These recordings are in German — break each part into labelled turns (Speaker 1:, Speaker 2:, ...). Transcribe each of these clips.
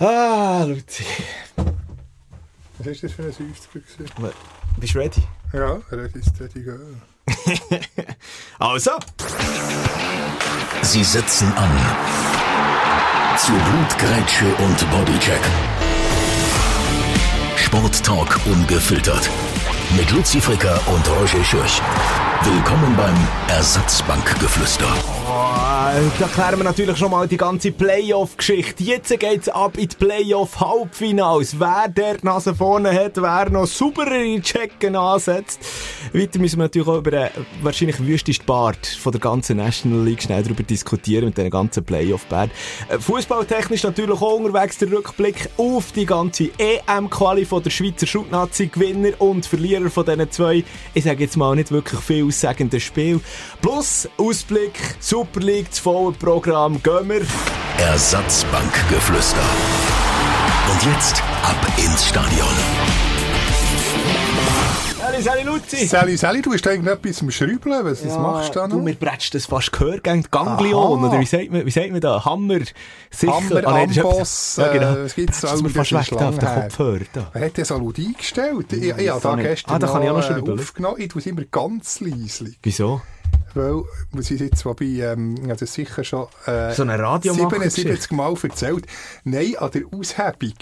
Speaker 1: Ah, Luzi.
Speaker 2: Was ist das für ein 50er gewesen?
Speaker 1: Bist du ready?
Speaker 2: Ja, ready ist ready go.
Speaker 1: Also,
Speaker 3: Sie setzen an. Zu Blutgrätsche und Bodycheck. Sporttalk ungefiltert. Mit Luzi Fricker und Roger Schürch. Willkommen beim Ersatzbankgeflüster.
Speaker 1: oh, da klären wir natürlich schon mal die ganze Playoff-Geschichte. Jetzt geht's ab in die Playoff-Halbfinals. Wer der Nase vorne hat, wer noch sauberere Checken ansetzt. Weiter müssen wir natürlich auch über den wahrscheinlich wüstesten Bart von der ganzen National League schnell darüber diskutieren mit den ganzen Playoff-Bärten. Äh, Fußballtechnisch natürlich auch unterwegs der Rückblick auf die ganze EM-Quali von der Schweizer Schutnazi-Gewinner und Verlierer von diesen zwei, ich sage jetzt mal nicht wirklich viel aussagenden Spiel. Plus Ausblick, Super League, das volle Programm, gehen wir.
Speaker 3: Ersatzbankgeflüster. Und jetzt ab ins Stadion.
Speaker 1: Sali, Sali Luzi!
Speaker 2: Sally, Sally, du bist irgendetwas am Schrübeln. Was, was machst du da noch?
Speaker 1: Du, mir bretzt das fast Gehörgang, Ganglion,
Speaker 2: Aha.
Speaker 1: oder wie sagt man, wie sagt man da? Hammer, sicher.
Speaker 2: Hammer,
Speaker 1: Ah, nein, das ist
Speaker 2: Amboss,
Speaker 1: ja, genau.
Speaker 2: was gibt's
Speaker 1: Das ist mir fast
Speaker 2: Das
Speaker 1: weg da auf den. Kopfhörer. Da.
Speaker 2: Wer hat das so laut eingestellt? Ich, ich, ich
Speaker 1: weiß
Speaker 2: habe da gestern
Speaker 1: Ah, da kann ich auch noch
Speaker 2: äh,
Speaker 1: schrübeln.
Speaker 2: aufgenommen. Ich tue es immer ganz leise.
Speaker 1: Wieso?
Speaker 2: Weil, muss ich jetzt, wobei, ähm, ich das sicher schon äh,
Speaker 1: So eine Radiomacher-Geschichte.
Speaker 2: 77 Mal erzählt. Nein, an der Aushebung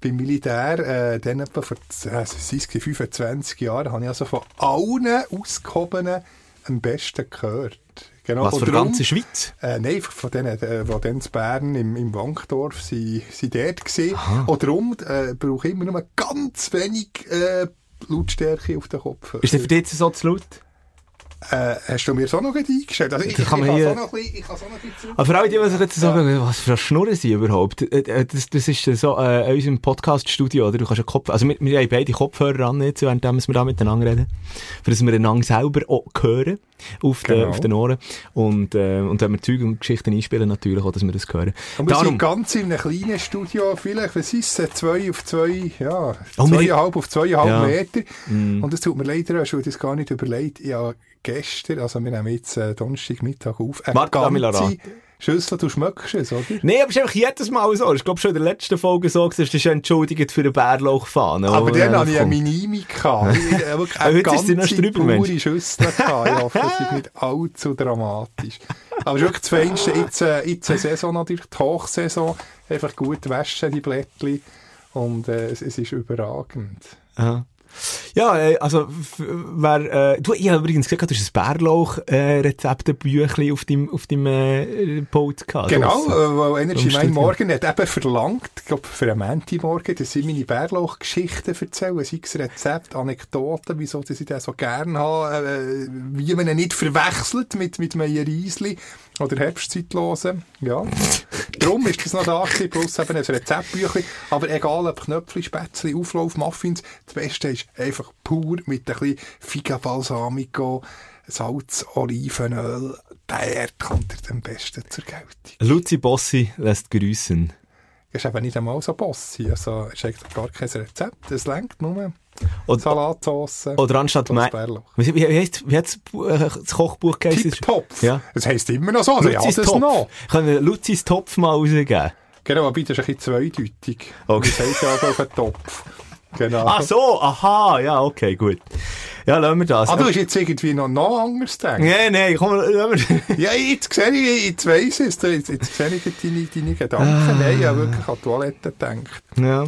Speaker 2: beim Militär, äh, dann etwa vor äh, sei es 25 Jahren, habe ich also von allen Ausgehobenen am besten gehört. Genau,
Speaker 1: Was
Speaker 2: und
Speaker 1: für die
Speaker 2: darum-
Speaker 1: ganze Schweiz?
Speaker 2: Äh, nein, von denen, äh, die dann in Bern im, im Wankdorf sind, sind dort gewesen. Und darum äh, brauche ich immer nur ganz wenig äh, Lautstärke auf den Kopf.
Speaker 1: Ist der für dich so zu laut?
Speaker 2: Äh, hast du mir so noch eingestellt? Also ich,
Speaker 1: Das
Speaker 2: ich,
Speaker 1: kann
Speaker 2: ich,
Speaker 1: hier-
Speaker 2: so noch ein bisschen, ich kann so noch ein bisschen
Speaker 1: Aber für alle, die, die sich jetzt sagen, was für eine Schnurren sind überhaupt, äh, äh, das, das ist so äh, in unserem Podcast-Studio, oder? Du kannst einen Kopf, also wir, wir haben beide Kopfhörer an, jetzt, während wir da miteinander reden, für dass wir einander selber auch hören, auf, den,
Speaker 2: Genau.
Speaker 1: auf den Ohren. Und, äh, und wenn wir Zeug und Geschichten einspielen, natürlich auch, dass wir das hören.
Speaker 2: Und wir
Speaker 1: Darum,
Speaker 2: sind ganz in einem kleinen Studio, vielleicht, was ist es, zwei auf zwei, ja,
Speaker 1: Oh, wir-
Speaker 2: zweieinhalb auf zweieinhalb
Speaker 1: Ja.
Speaker 2: Meter. Und es tut mir leid, ich habe das gar nicht überlegt. Ich habe gestern, also wir nehmen jetzt äh, Donnerstagmittag auf, eine
Speaker 1: mich
Speaker 2: ganze. Schüssel, du schmeckst es, oder?
Speaker 1: Nee, aber es ist einfach jedes Mal so. Ich glaube schon in der letzten Folge so, gewesen, das ist entschuldigt für den Bärlauchfahne.
Speaker 2: Aber dann hatte ich eine habe wirklich eine
Speaker 1: heute ist sie noch
Speaker 2: ganze pure Schüssel. Ich hoffe, es ist nicht allzu dramatisch. Aber es ist wirklich das Feinste. Jetzt, äh, jetzt eine Saison natürlich, die Hochsaison. Einfach gut waschen, die Blättchen. Und äh, es, es ist überragend.
Speaker 1: Aha. Ja, äh, also, wer, äh, du, ich habe übrigens gesagt, du hast ein Bärlauch-Rezeptebüchlein auf deinem, auf deinem, äh, gehabt.
Speaker 2: Genau,
Speaker 1: draussen.
Speaker 2: äh, weil Energy mein. Morgen hat eben verlangt, ich glaube für einen Menti-Morgen, dass ich meine Bärlauchgeschichten erzähle, sei es Rezepte, Anekdoten, wieso dass ich das so gerne habe, äh, wie man ihn nicht verwechselt mit, mit Meierisli oder Herbstzeitlosen. Ja. Darum ist das noch da gewesen, plus eben ein Rezeptbüchlein. Aber egal ob Knöpfchen, Spätzli, Auflauf, Muffins, das Beste ist einfach pur mit ein bisschen Figa Balsamico, Salz, Olivenöl. Der kommt dir am besten zur Geltung.
Speaker 1: Luzi Bossi lässt grüßen.
Speaker 2: ist eben nicht einmal so bossy. Also, ist eigentlich gar kein Rezept. Es lenkt nur
Speaker 1: Oder,
Speaker 2: Salatsauce
Speaker 1: oder anstatt
Speaker 2: und
Speaker 1: Me
Speaker 2: Bärlauch.
Speaker 1: wie, wie, heisst, wie äh, das Kochbuch geheißen?
Speaker 2: Tip-Topf.
Speaker 1: Ja.
Speaker 2: Das heisst immer noch so. Also, ja,
Speaker 1: Luzis Topf.
Speaker 2: noch.
Speaker 1: Können Luzis Topf mal rausgeben?
Speaker 2: Genau, aber das ist ein bisschen zweideutig.
Speaker 1: Okay.
Speaker 2: Das heisst ja auch auf den Topf. Genau.
Speaker 1: Ach so, aha, ja, okay, gut. Ja, lassen wir das.
Speaker 2: Ah, du hast jetzt irgendwie noch, noch anders gedacht.
Speaker 1: Nee, nee, komm, lassen wir...
Speaker 2: Ja, jetzt sehe ich, jetzt weiss ich es. Jetzt, jetzt sehe ich deine, deine Gedanken.
Speaker 1: Ah.
Speaker 2: Nein, ich habe wirklich an die Toilette gedacht.
Speaker 1: ja.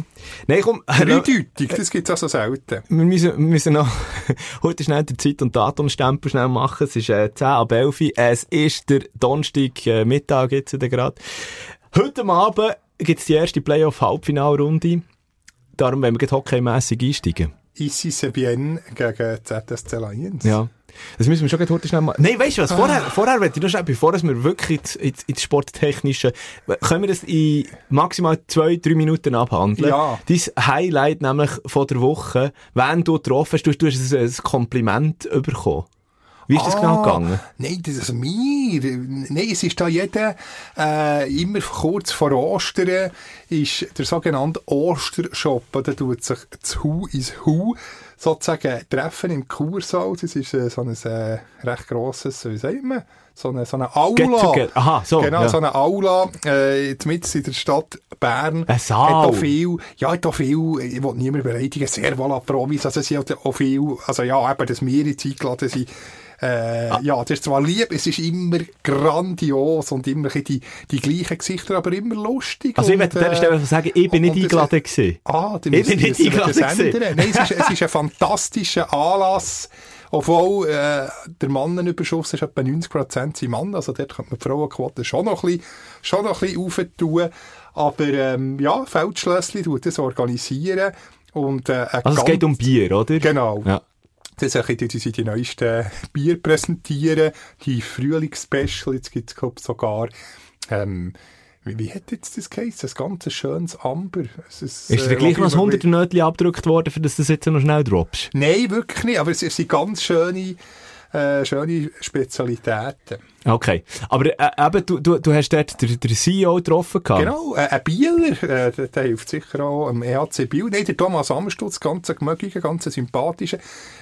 Speaker 1: Nein, komm...
Speaker 2: Dreideutig, das gibt es also selten.
Speaker 1: Wir müssen, wir müssen noch heute schnell den Zeit- und Datumstempel schnell machen. Es ist äh, 10 ab 11 Uhr. Es ist der Donnerstag äh, Mittag jetzt gerade. Heute Abend gibt es die erste Playoff-Halbfinalrunde. Darum wollen wir hockeymässig einsteigen.
Speaker 2: Ici Sebienne gegen ZSC Lions.
Speaker 1: Ja. Das müssen wir schon heute schnell machen. Nein, weißt du was? Vorher, vorher möchte ich noch schnell, bevor wir wirklich ins, ins, ins Sporttechnische, können wir das in maximal zwei, drei Minuten abhandeln?
Speaker 2: Ja.
Speaker 1: Dein Highlight nämlich von der Woche, wenn du getroffen hast, du, du hast ein, ein Kompliment bekommen. Wie ist das
Speaker 2: Ah,
Speaker 1: genau gegangen?
Speaker 2: Nein, das ist mir. Nein, es ist da jeder, äh, immer kurz vor Ostern, ist der sogenannte Ostershop. Da tut sich das Hu ins Hu. sozusagen treffen im Kursaal. Das ist äh, so ein äh, recht grosses, wie sagt man, so eine, so eine Aula.
Speaker 1: Aha, so.
Speaker 2: Genau,
Speaker 1: ja.
Speaker 2: so eine Aula, äh, mitten in der Stadt Bern.
Speaker 1: Ein Saal.
Speaker 2: Hat auch viel, ja, hat auch viel, ich will niemand beleidigen, sehr wohl an Promis, also es sind auch viel, also ja, eben, dass wir jetzt eingeladen sind, äh,
Speaker 1: Ah.
Speaker 2: Ja, das ist zwar lieb, es ist immer grandios und immer die, die gleichen Gesichter, aber immer lustig.
Speaker 1: Also ich möchte an dieser Stelle einfach sagen, ich bin nicht eingeladen gewesen.
Speaker 2: Ah, dann
Speaker 1: Ich bin nicht eingeladen gewesen.
Speaker 2: Nein, es ist, es ist ein fantastischer Anlass. Obwohl äh, der Mannenüberschuss ist etwa 90% sind Mann, also dort könnte man die Frauenquote schon noch ein bisschen, schon noch ein bisschen aufentun. Aber ähm, ja, Feldschlössli tut das organisieren. Und, äh,
Speaker 1: Also es geht um Bier, oder?
Speaker 2: Genau.
Speaker 1: Ja.
Speaker 2: Das ist ein bisschen, die, neuesten Bier präsentieren, die Frühlingsspecial, jetzt gibt es sogar, ähm, wie, wie hat jetzt das geheißen? Ein ganz schönes Amber. Es
Speaker 1: Ist dir gleich noch ein 100 Nötchen abgedrückt worden, für dass du das jetzt noch schnell droppst?
Speaker 2: Nein, wirklich nicht, aber es, es sind ganz schöne, äh, schöne Spezialitäten.
Speaker 1: Okay. Aber äh, eben, du, du, du hast dort den, den CEO getroffen gehabt.
Speaker 2: Genau, äh, ein Bieler, äh, der, hilft sicher auch am EHC Biel. Nein, der Thomas Amstutz, ganz gemögiger, ganz sympathischer.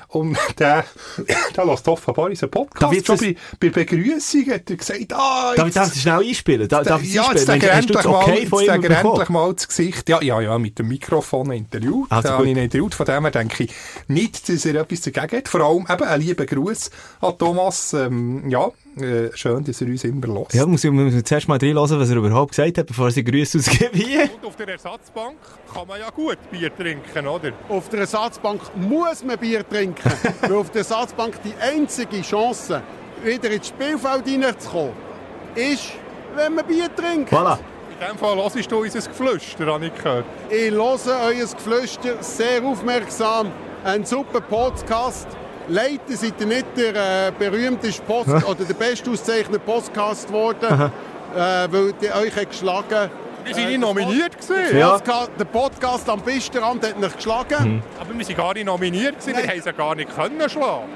Speaker 2: Und der, der lässt offenbar unseren Podcast.
Speaker 1: Jetzt
Speaker 2: Schon bei, bei Begrüßung hat er gesagt, ah,
Speaker 1: Darf ich
Speaker 2: jetzt-
Speaker 1: das schnell einspielen? Darf, darf
Speaker 2: ja, jetzt
Speaker 1: du
Speaker 2: endlich
Speaker 1: das
Speaker 2: mal,
Speaker 1: okay
Speaker 2: jetzt endlich mal das Gesicht. Ja, ja, ja, mit dem Mikrofon interviewt.
Speaker 1: Also
Speaker 2: da habe ich interviewt. Von dem her denke ich nicht, dass er etwas dagegen hat. Vor allem eben ein lieber Gruß an Thomas. Ähm, ja, äh, schön, dass er uns immer lässt.
Speaker 1: Ja, muss ich, muss ich zuerst mal reinlassen, was er überhaupt gesagt hat, bevor er Grüße ausgibt hier.
Speaker 4: Und auf der Ersatzbank kann man ja gut Bier trinken, oder?
Speaker 5: Auf der Ersatzbank muss man Bier trinken. weil auf der Ersatzbank die einzige Chance, wieder ins Spielfeld hineinzukommen, ist, wenn man Bier trinkt.
Speaker 1: Voilà.
Speaker 4: In dem Fall hörst du unser Geflüster, habe ich gehört.
Speaker 5: Ich höre euer Geflüster sehr aufmerksam. Ein super Podcast. Leider seid ihr nicht der äh, berühmteste Post oder der bestausgezeichnete Podcast geworden, äh, weil der euch hat geschlagen
Speaker 4: Wir sind
Speaker 5: Äh,
Speaker 4: nicht nominiert gewesen.
Speaker 1: Ja.
Speaker 5: Podcast, Der Podcast am Bisterrand hat mich geschlagen.
Speaker 4: Aber wir sind gar nicht nominiert gewesen. Wir haben sie gar nicht können schlagen.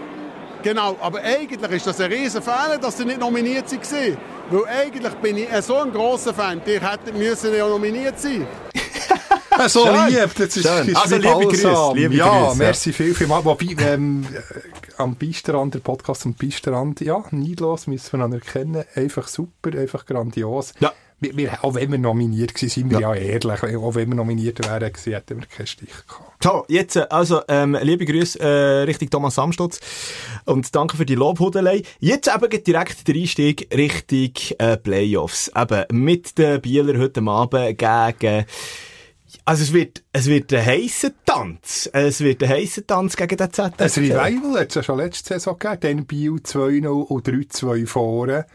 Speaker 5: Genau, aber eigentlich ist das ein riesen Fehler, dass sie nicht nominiert waren. Weil eigentlich bin ich ein so ein grosser Fan, ihr hättet müssen ja nominiert sein.
Speaker 2: So
Speaker 1: Schön.
Speaker 2: lieb, das ist,
Speaker 1: Schön.
Speaker 2: ist
Speaker 1: Also, liebe. Grüße, liebe
Speaker 2: ja,
Speaker 1: Grüße,
Speaker 2: merci viel, viel mal. Wobei, ähm, äh, am Beisterrand, der Podcast am Beisterrand, ja, neidlos, müssen wir anerkennen. Einfach super, einfach grandios.
Speaker 1: Ja.
Speaker 2: Wir, wir, auch wenn wir nominiert waren, sind wir ja, ehrlich. Auch wenn wir nominiert wären, hätten wir keinen Stich gehabt.
Speaker 1: So, jetzt, äh, also, ähm, liebe Grüße äh, Richtung Thomas Samstutz und danke für die Lobhudelei. Jetzt eben geht direkt der Einstieg Richtung äh, Playoffs. Eben mit den Bieler heute Abend gegen... Also es wird, es wird ein heisser Tanz. Es wird ein heisser Tanz gegen den
Speaker 2: Ein
Speaker 1: ZSC.
Speaker 2: Revival hat es ja schon letzte Saison gegeben. Dann Biel 2-0 und 3-2 vorne.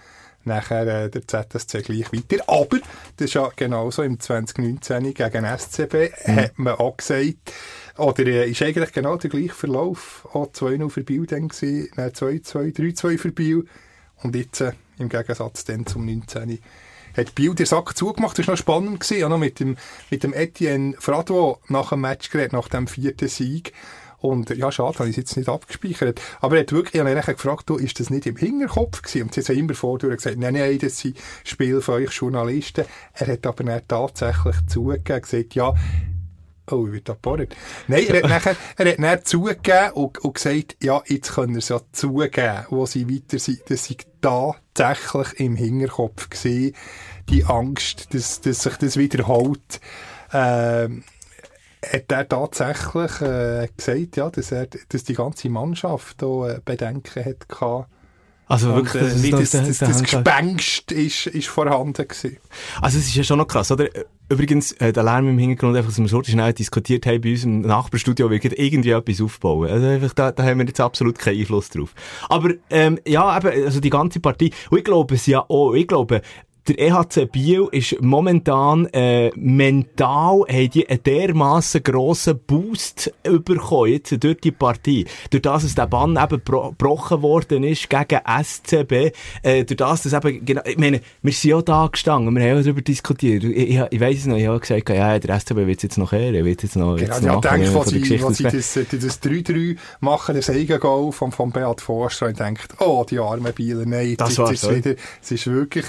Speaker 2: Nachher äh, der ZSC gleich weiter. Aber das ist ja genauso im 2019 gegen SCB, hat man auch gesagt, oder äh, ist eigentlich genau der gleiche Verlauf. Auch 2-0 für Biel dann gewesen, dann 2-2, 3-2 für Biel. Und jetzt, äh, im Gegensatz dann zum 19 hat Biel den Sack zugemacht. Das war noch spannend. Gewesen. Auch noch mit dem, mit dem Etienne Fradwo nach dem Match geredet, nach dem vierten Sieg. Und ja, schade, habe ich es jetzt nicht abgespeichert. Aber er hat wirklich, ich habe ihn gefragt, du, ist das nicht im Hinterkopf gewesen? Und sie haben immer vorher gesagt, nein, nein, das sind Spiele von euch Journalisten. Er hat aber dann tatsächlich zugegeben, gesagt, ja, Oh, ich wird abgebordet. Nein, er hat nachher, er hat dann zugegeben und, und gesagt, ja, jetzt können wir es ja zugeben, wo sie weiter sind. Das sei tatsächlich im Hinterkopf gesehen, die Angst, dass, dass sich das wiederholt. Ähm, hat er tatsächlich äh, gesagt, ja, dass, er, dass die ganze Mannschaft da äh, Bedenken hat gehabt.
Speaker 1: Also
Speaker 2: Und,
Speaker 1: wirklich,
Speaker 2: äh,
Speaker 1: das,
Speaker 2: wie
Speaker 1: das,
Speaker 2: das, das, das, Gespenst ist, ist vorhanden gewesen.
Speaker 1: Also es ist ja schon noch krass, oder? Übrigens, äh, der Lärm im Hintergrund, einfach, dass wir so schnell diskutiert haben bei uns im Nachbarstudio, wir können irgendwie etwas aufbauen. Also einfach, da, da haben wir jetzt absolut keinen Einfluss drauf. Aber, ähm, ja, eben, also die ganze Partie, und ich glaube es ja auch, ich glaube, der EHC Biel ist momentan äh, mental haben die einen dermassen grossen Boost bekommen, jetzt durch die Partie. Durch das, dass der Bann eben bro- gebrochen worden ist gegen SCB, äh, durch das, dass eben, genau, ich meine, wir sind ja da gestanden, wir haben ja darüber diskutiert. Ich, ich, ich weiss es noch, ich habe gesagt, ja, der SCB wird jetzt noch ehren, wird jetzt noch,
Speaker 2: Genau,
Speaker 1: jetzt
Speaker 2: ich
Speaker 1: noch
Speaker 2: habe gedacht,
Speaker 1: von
Speaker 2: als
Speaker 1: der
Speaker 2: sie, das, das 3-3 machen, das Eigengoal von, von Beat Forster, und denkt, oh, die armen Bieler, nein,
Speaker 1: Das war's,
Speaker 2: ist
Speaker 1: oder?
Speaker 2: wieder, es ist wirklich,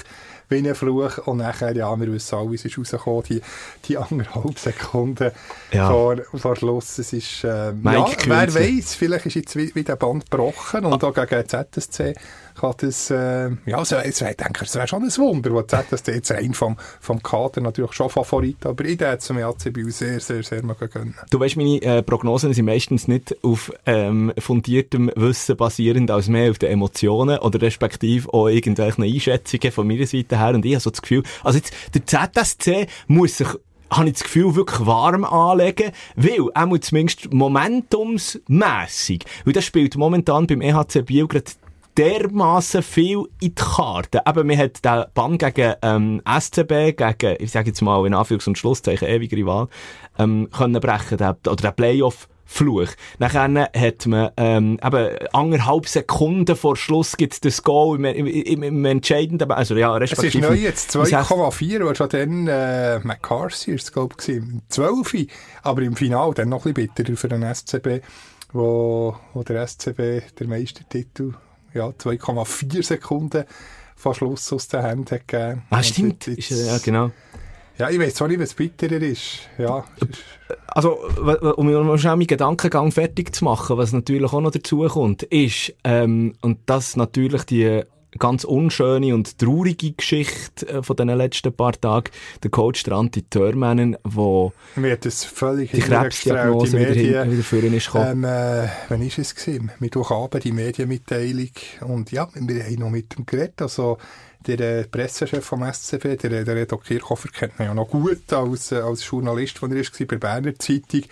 Speaker 2: wie ein Fluch. Und nachher, ja, wir wissen alle, es ist rausgekommen, die, die anderthalb Sekunden
Speaker 1: Ja.
Speaker 2: vor, vor Schluss. Es ist, ähm, ja, wer weiß, vielleicht ist jetzt wie, wie der Band gebrochen und auch gegen ZSC kann das, äh, ja, wär- ich denke, es wäre schon ein Wunder, wo ZSC jetzt rein vom, vom Kader natürlich schon Favorit, aber ich hätte es mir ACB sehr, sehr, sehr mal gönnen.
Speaker 1: Du weißt, meine äh, Prognosen sind meistens nicht auf ähm, fundiertem Wissen basierend, als mehr auf den Emotionen oder respektive auch irgendwelchen Einschätzungen von meiner Seite her. Und ich habe so das Gefühl, also jetzt, der ZSC muss sich habe ich das Gefühl, wirklich warm anlegen, weil, auch zumindest momentumsmässig, weil das spielt momentan beim EHC Biel gerade dermaßen viel in die Karten. Eben, man hat den Bann gegen ähm, SCB, gegen, ich sage jetzt mal in Anführungs- und Schlusszeichen, ewig Rival, ähm, können brechen, den, oder den Playoff. Fluch. Nachher hat man, ähm, eben, anderthalb Sekunden vor Schluss gibt's das Goal im, im, im, entscheidenden, also ja,
Speaker 2: Es ist neu jetzt
Speaker 1: im Sech-
Speaker 2: 2,4, und schon dann äh, McCarthy ist es, glaube ich, gewesen, im 12. Aber im Final dann noch ein bisschen bitterer für den SCB, wo, wo der SCB der Meistertitel ja, 2,4 Sekunden vor Schluss aus Händen hat gegeben.
Speaker 1: Ah, stimmt.
Speaker 2: jetzt-
Speaker 1: äh, ja, genau.
Speaker 2: Ja, ich weiß zwar nicht, was bitterer ist. Ja, ist-
Speaker 1: Also, um mir schnell meinen Gedankengang fertig zu machen, was natürlich auch noch dazu kommt, ist, ähm, und das natürlich die ganz unschöne und traurige Geschichte äh, von den letzten paar Tagen, der Coach der Anti Törmänen, wo
Speaker 2: mir hat das völlig
Speaker 1: die Krebsdiagnose
Speaker 2: die
Speaker 1: wieder, hin,
Speaker 2: Medien.
Speaker 1: wieder vorhin ist gekommen.
Speaker 2: Ähm, äh, wann ist es gewesen? Mittwochabend die Medienmitteilung. Und ja, wir haben noch mit dem geredet. Also, der äh, Pressechef vom SCB, der, der Reto Kirchhofer, kennt man ja noch gut als, äh, als Journalist, der er ist, bei Berner Zeitung.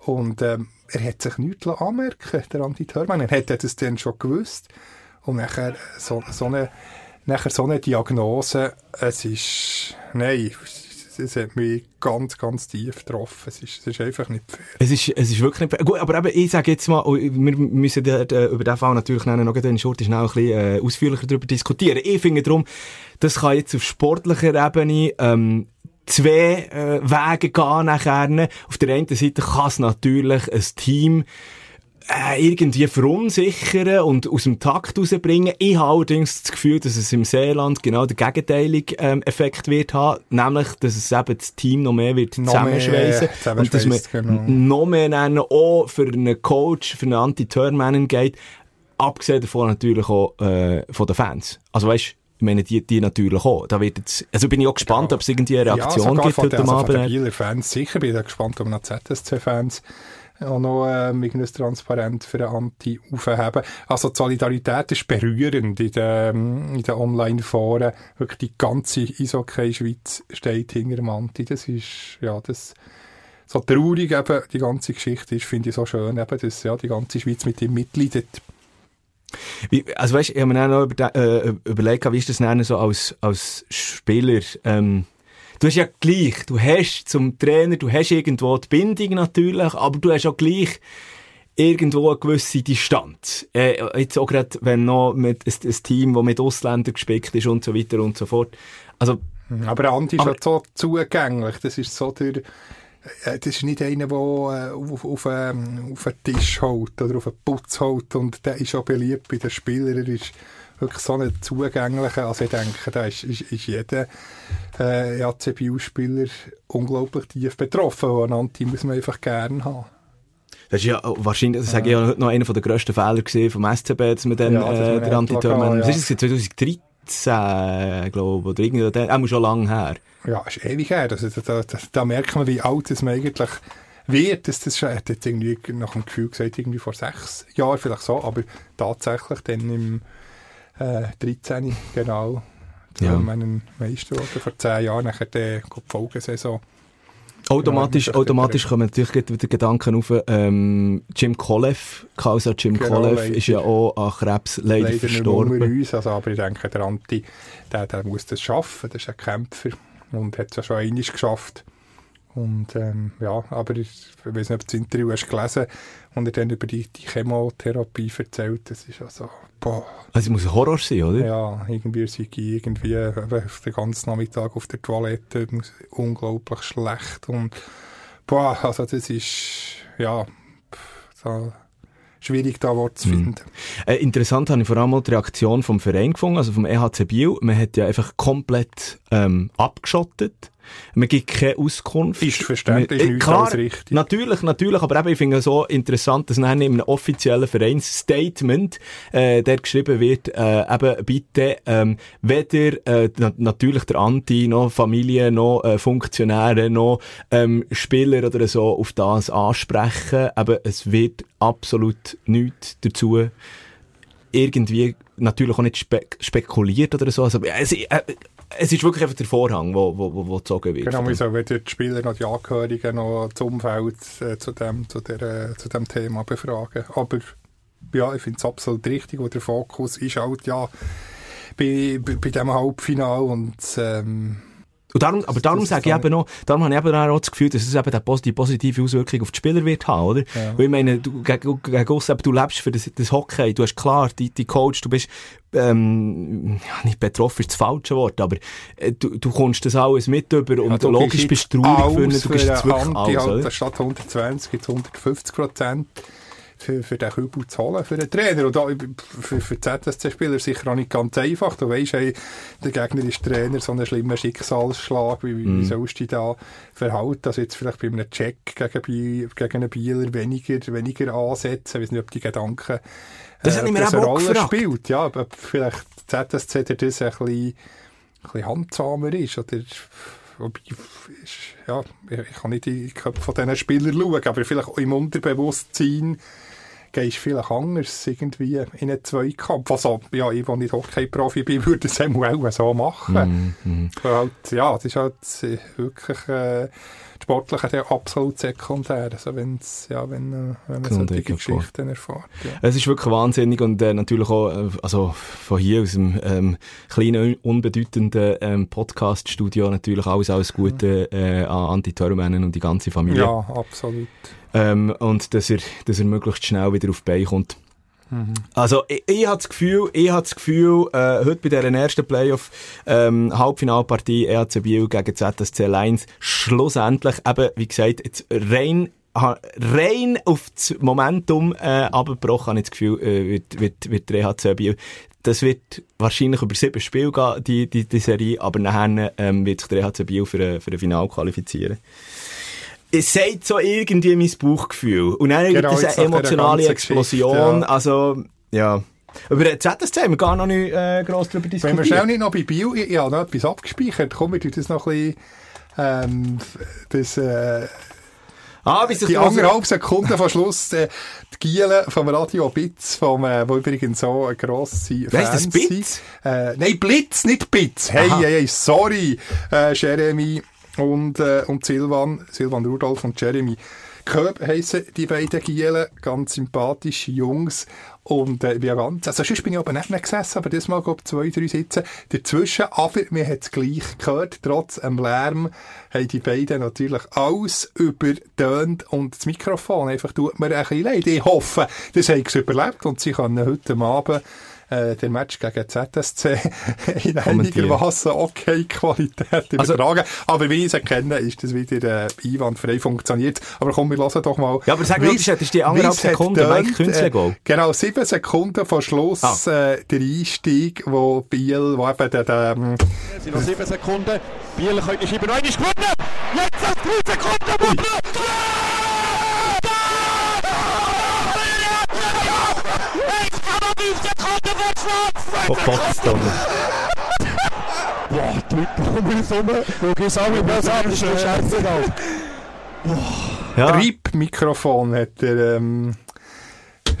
Speaker 2: Und ähm, er hat sich nichts anmerken der Andi Thörmann. Er hat das dann schon gewusst. Und nachher so, so, eine, nachher so eine Diagnose, es ist, nein, es hat mich ganz, ganz tief getroffen. Es ist, es ist einfach nicht fair.
Speaker 1: Es ist, es ist wirklich nicht, gut, aber eben, ich sage jetzt mal, wir müssen dort, äh, über den Fall natürlich noch in Short schnell ein bisschen äh, ausführlicher darüber diskutieren. Ich finde darum, das kann jetzt auf sportlicher Ebene, ähm, zwei äh, Wege gehen nachher. Auf der einen Seite kann es natürlich ein Team äh, irgendwie verunsichern und aus dem Takt rausbringen. Ich habe allerdings das Gefühl, dass es im Seeland genau der gegenteilige ähm, Effekt wird haben, nämlich, dass es eben das Team noch mehr wird
Speaker 2: Noch mehr
Speaker 1: zusammenschweissen und dass man
Speaker 2: genau.
Speaker 1: noch mehr dann auch für einen Coach, für einen Anti-Turn-Man geht, abgesehen davon natürlich auch äh, von den Fans. Also weißt, ich meine, die, die natürlich auch. Da wird jetzt, also bin ich auch gespannt, ob es irgendwie eine Reaktion
Speaker 2: sogar
Speaker 1: gibt
Speaker 2: von
Speaker 1: heute
Speaker 2: den, also von den
Speaker 1: Abend.
Speaker 2: Bieler Fans sicher. Bin ich gespannt, ob noch ZSC-Fans auch noch ähm, irgendein Transparent für den Anti aufheben. Also die Solidarität ist berührend in den, in den Online-Foren. Wirklich die ganze Eishockey-Schweiz steht hinter dem Anti. Das ist, ja, das so traurig eben die ganze Geschichte ist, finde ich so schön, eben, dass ja, die ganze Schweiz mit ihm mitleidet.
Speaker 1: Wie, also weißt, ich habe mir dann noch äh, überlegt, wie ist das dann so als, als Spieler, ähm, du hast ja gleich, du hast zum Trainer, du hast irgendwo die Bindung natürlich, aber du hast auch gleich irgendwo eine gewisse Distanz. Äh, jetzt auch gerade, wenn noch mit, ein, ein Team, das mit Ausländern gespickt ist und so weiter und so fort. Also,
Speaker 2: Aber Andi ist
Speaker 1: Aber-
Speaker 2: ja so zugänglich. Das ist so der, äh, das ist nicht einer, der äh, auf, auf, ähm, auf einen Tisch haut oder auf einen Putz haut. Und der ist auch beliebt bei den Spielern. Er ist wirklich so ein zugänglicher. Also ich denke, da ist, ist, ist jeder äh, ACBU-Spieler unglaublich tief betroffen. Und einen Anti muss man einfach gerne haben.
Speaker 1: das ist ja wahrscheinlich, das sage ich ja noch einer der grössten Fehler gesehen vom SCB, dass man dann,
Speaker 2: Ja,
Speaker 1: äh, Anti-Turman,
Speaker 2: lassen,
Speaker 1: was ist das, gewesen? 2013, glaube ich, oder irgendwie, auch schon lange her.
Speaker 2: Ja, ist ewig her. Also, da, da, da merkt man, wie alt es man eigentlich wird. Das, das hat jetzt irgendwie nach dem Gefühl gesagt, irgendwie vor sechs Jahren vielleicht so, aber tatsächlich dann im äh, 13. genau.
Speaker 1: Ja.
Speaker 2: Ja. meinen Meister wurde vor zehn Jahren, nachher die Folgesaison.
Speaker 1: Automatisch,
Speaker 2: Ja,
Speaker 1: automatisch kommen natürlich wieder Gedanken auf, ähm, Jim Kolev, Kausa Jim
Speaker 2: Genau, leider.
Speaker 1: ist ja auch an Krebs leider,
Speaker 2: Leider
Speaker 1: verstorben.
Speaker 2: uns, also, aber ich denke, der Anti, der, der muss das schaffen, das ist ein Kämpfer und hat es ja schon einmal geschafft. Und ähm, ja, aber ich, ich weiß nicht, ob du das Interview hast gelesen und er dann über die, die Chemotherapie erzählt, das ist also, boah,
Speaker 1: Also es muss ein Horror sein, oder?
Speaker 2: ja, irgendwie sei ich irgendwie eben den ganzen Nachmittag auf der Toilette, muss- unglaublich schlecht und boah, also das ist, ja, so, schwierig, da Wort zu finden.
Speaker 1: Äh, interessant habe ich vor allem auch die Reaktion vom Verein gefunden, also vom EHC Biel. Man hat ja einfach komplett ähm, abgeschottet. Man gibt keine Auskunft.
Speaker 2: Ist verständlich,
Speaker 1: Man- äh, klar,
Speaker 2: als richtig.
Speaker 1: Natürlich, natürlich, aber eben, ich finde es so interessant, dass dann in einem offiziellen Vereinsstatement äh, der geschrieben wird, äh, eben bitte ähm, weder äh, na natürlich der Anti, noch Familie, noch äh, Funktionäre, noch ähm, Spieler oder so auf das ansprechen. Eben, es wird absolut nichts dazu irgendwie natürlich auch nicht spek spekuliert oder so. Also, es, äh, es ist wirklich einfach der Vorhang, wo, wo, wo, wo gezogen wird.
Speaker 2: Genau, wir sollen weder die Spieler noch die Angehörigen noch das Umfeld äh, zu, dem, zu, der, zu dem Thema befragen. Aber ja, ich finde es absolut richtig, wo der Fokus ist halt ja bei, bei, bei diesem Halbfinale und ähm,
Speaker 1: Und darum, aber darum sage ich eben noch, darum habe ich eben auch das Gefühl, dass es eben die posi- die positive Auswirkung auf die Spieler wird haben, oder?
Speaker 2: Ja.
Speaker 1: Weil ich meine, du, gegen, gegen du lebst für das, das Hockey, du hast klar, die, die Coach, du bist, ähm, ja, nicht betroffen ist das falsche Wort, aber äh, du, du kommst das alles mit über und
Speaker 2: du
Speaker 1: logisch bist du traurig für ihn, du gibst jetzt
Speaker 2: eine
Speaker 1: wirklich alles,
Speaker 2: halt? Statt 120 gibt es 150 Prozent für, für den Kübel zu holen, für den Trainer. Und auch für, für ZSC-Spieler sicher auch nicht ganz einfach. Du weisst, hey, der Gegner ist Trainer, so einen schlimmen Schicksalsschlag, wie, wie, wie sollst du dich da verhalten? Also jetzt vielleicht bei einem Check gegen, gegen einen Bieler weniger, weniger ansetzen. Ich weiß nicht, ob die Gedanken äh,
Speaker 1: Das hat
Speaker 2: ob
Speaker 1: mich mir
Speaker 2: eine Rolle
Speaker 1: gefragt.
Speaker 2: spielt. Ja, ob vielleicht ZSC der das ein bisschen, ein bisschen handsamer ist. Oder, wobei, ja, ich kann nicht in die Köpfe von diesen Spielern schauen, aber vielleicht auch im Unterbewusstsein gehst du vielleicht anders irgendwie in einen Zweikampf. Also, ja, ich, der nicht Hockey-Profi bin, würde es auch so machen.
Speaker 1: Mhm,
Speaker 2: Weil Halt, ja, das ist halt wirklich äh, sportlich absolut sekundär. Also wenn's, ja, wenn, äh, wenn man
Speaker 1: Kommt
Speaker 2: solche. Geschichten erfährt. Ja.
Speaker 1: Es ist wirklich wahnsinnig und äh, natürlich auch, äh, also von hier aus dem ähm, kleinen, unbedeutenden ähm, Podcast-Studio natürlich alles, alles Gute äh, an Anti Törmännen und die ganze Familie.
Speaker 2: ja, absolut.
Speaker 1: Ähm, und dass er, dass er möglichst schnell wieder auf die Beine kommt. Also, ich, ich habe das Gefühl, ich habe das Gefühl, äh, heute bei dieser ersten Playoff, ähm, Halbfinalpartie EHC Biel gegen ZSC Lions, schlussendlich eben, wie gesagt, jetzt rein, rein auf das Momentum, äh, abgebrochen, habe ich das Gefühl, äh, wird, wird, wird der EHC Biel. Das wird wahrscheinlich über sieben Spiele gehen, die, die, die Serie, aber nachher, ähm, wird sich der EHC Biel für, ein- für ein Final qualifizieren es sagt so irgendwie mein Bauchgefühl. Und dann
Speaker 2: Genau,
Speaker 1: gibt es eine emotionale Explosion.
Speaker 2: Ja.
Speaker 1: Also, ja. Über den ZSC haben wir gar noch nicht äh, gross darüber
Speaker 2: Wenn
Speaker 1: diskutiert.
Speaker 2: wir schnell nicht noch bei Bio, ich, ich habe noch etwas abgespeichert, komm, wir tun das noch ein bisschen, ähm, das, äh,
Speaker 1: ah, sich
Speaker 2: die
Speaker 1: das-
Speaker 2: anderthalb Sekunden vor Schluss, äh, die Giele vom Radio Bitz, vom, äh, wo übrigens so ein grosser
Speaker 1: Wer ist das,
Speaker 2: Fans
Speaker 1: Bitz?
Speaker 2: Äh, nein, Blitz, nicht Bitz. Hey,
Speaker 1: Aha.
Speaker 2: hey, hey, sorry, äh, Jeremy und, äh, und Silvan, Silvan Rudolf und Jeremy Köb heissen die beiden Gielen, ganz sympathische Jungs. Und äh, wie ganz, also sonst bin ich aber nicht mehr gesessen, aber das Mal glaube ich zwei, drei sitzen dazwischen. Aber wir haben es gleich gehört, trotz dem Lärm haben die beiden natürlich alles übertönt und das Mikrofon einfach tut mir ein bisschen leid. Ich hoffe, das haben sie überlebt und sie können heute Abend äh, den Match gegen ZSC in
Speaker 1: Kommentieren.
Speaker 2: einigermaßen okay Qualität
Speaker 1: Also-
Speaker 2: übertragen. aber wie ich es kenne, ist das wieder äh, einwandfrei funktioniert. Aber komm, wir hören doch mal.
Speaker 1: Ja, aber sag
Speaker 2: es-
Speaker 1: das ist die anderthalb
Speaker 2: es hat
Speaker 1: Sekunden, Mike
Speaker 2: tönt,
Speaker 1: Künzle-Goal.
Speaker 2: äh, Genau, sieben Sekunden vor Schluss
Speaker 1: Ah.
Speaker 2: äh, der Einstieg, wo Biel, wo eben der, der, ähm,
Speaker 6: Es sind noch sieben Sekunden. Biel könnte nicht über ist gewonnen. Jetzt auf drei Sekunden. Butter. Jetzt kann er fünf Sekunden
Speaker 1: Oh, Potsdam.
Speaker 6: Boah, drücken um uns rum. Schau uns an, wie das an ist. Scheißegal.
Speaker 1: Ja.
Speaker 2: RIP-Mikrofon, hat der ähm,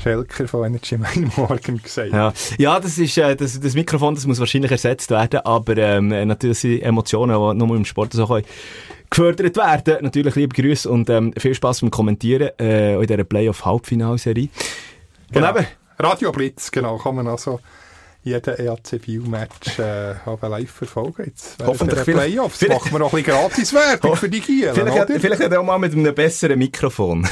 Speaker 2: Schelker von Energy Main Morgen gesagt.
Speaker 1: Ja, ja das, ist, äh, das, das Mikrofon das muss wahrscheinlich ersetzt werden, aber ähm, äh, natürlich sind Emotionen, die nur im Sport so können gefördert werden. Natürlich liebe Grüße und ähm, viel Spaß beim Kommentieren äh, in dieser Playoff-Halbfinalserie.
Speaker 2: Genau.
Speaker 1: Und eben,
Speaker 2: Radio Blitz, genau, kann man also jeden EAC Biel-Match äh, live verfolgen. Jetzt
Speaker 1: Hoffentlich vielleicht-
Speaker 2: Playoffs
Speaker 1: vielleicht-
Speaker 2: machen wir noch ein bisschen Gratis-Werbung für die Gielen,
Speaker 1: vielleicht, vielleicht auch mal mit einem besseren Mikrofon.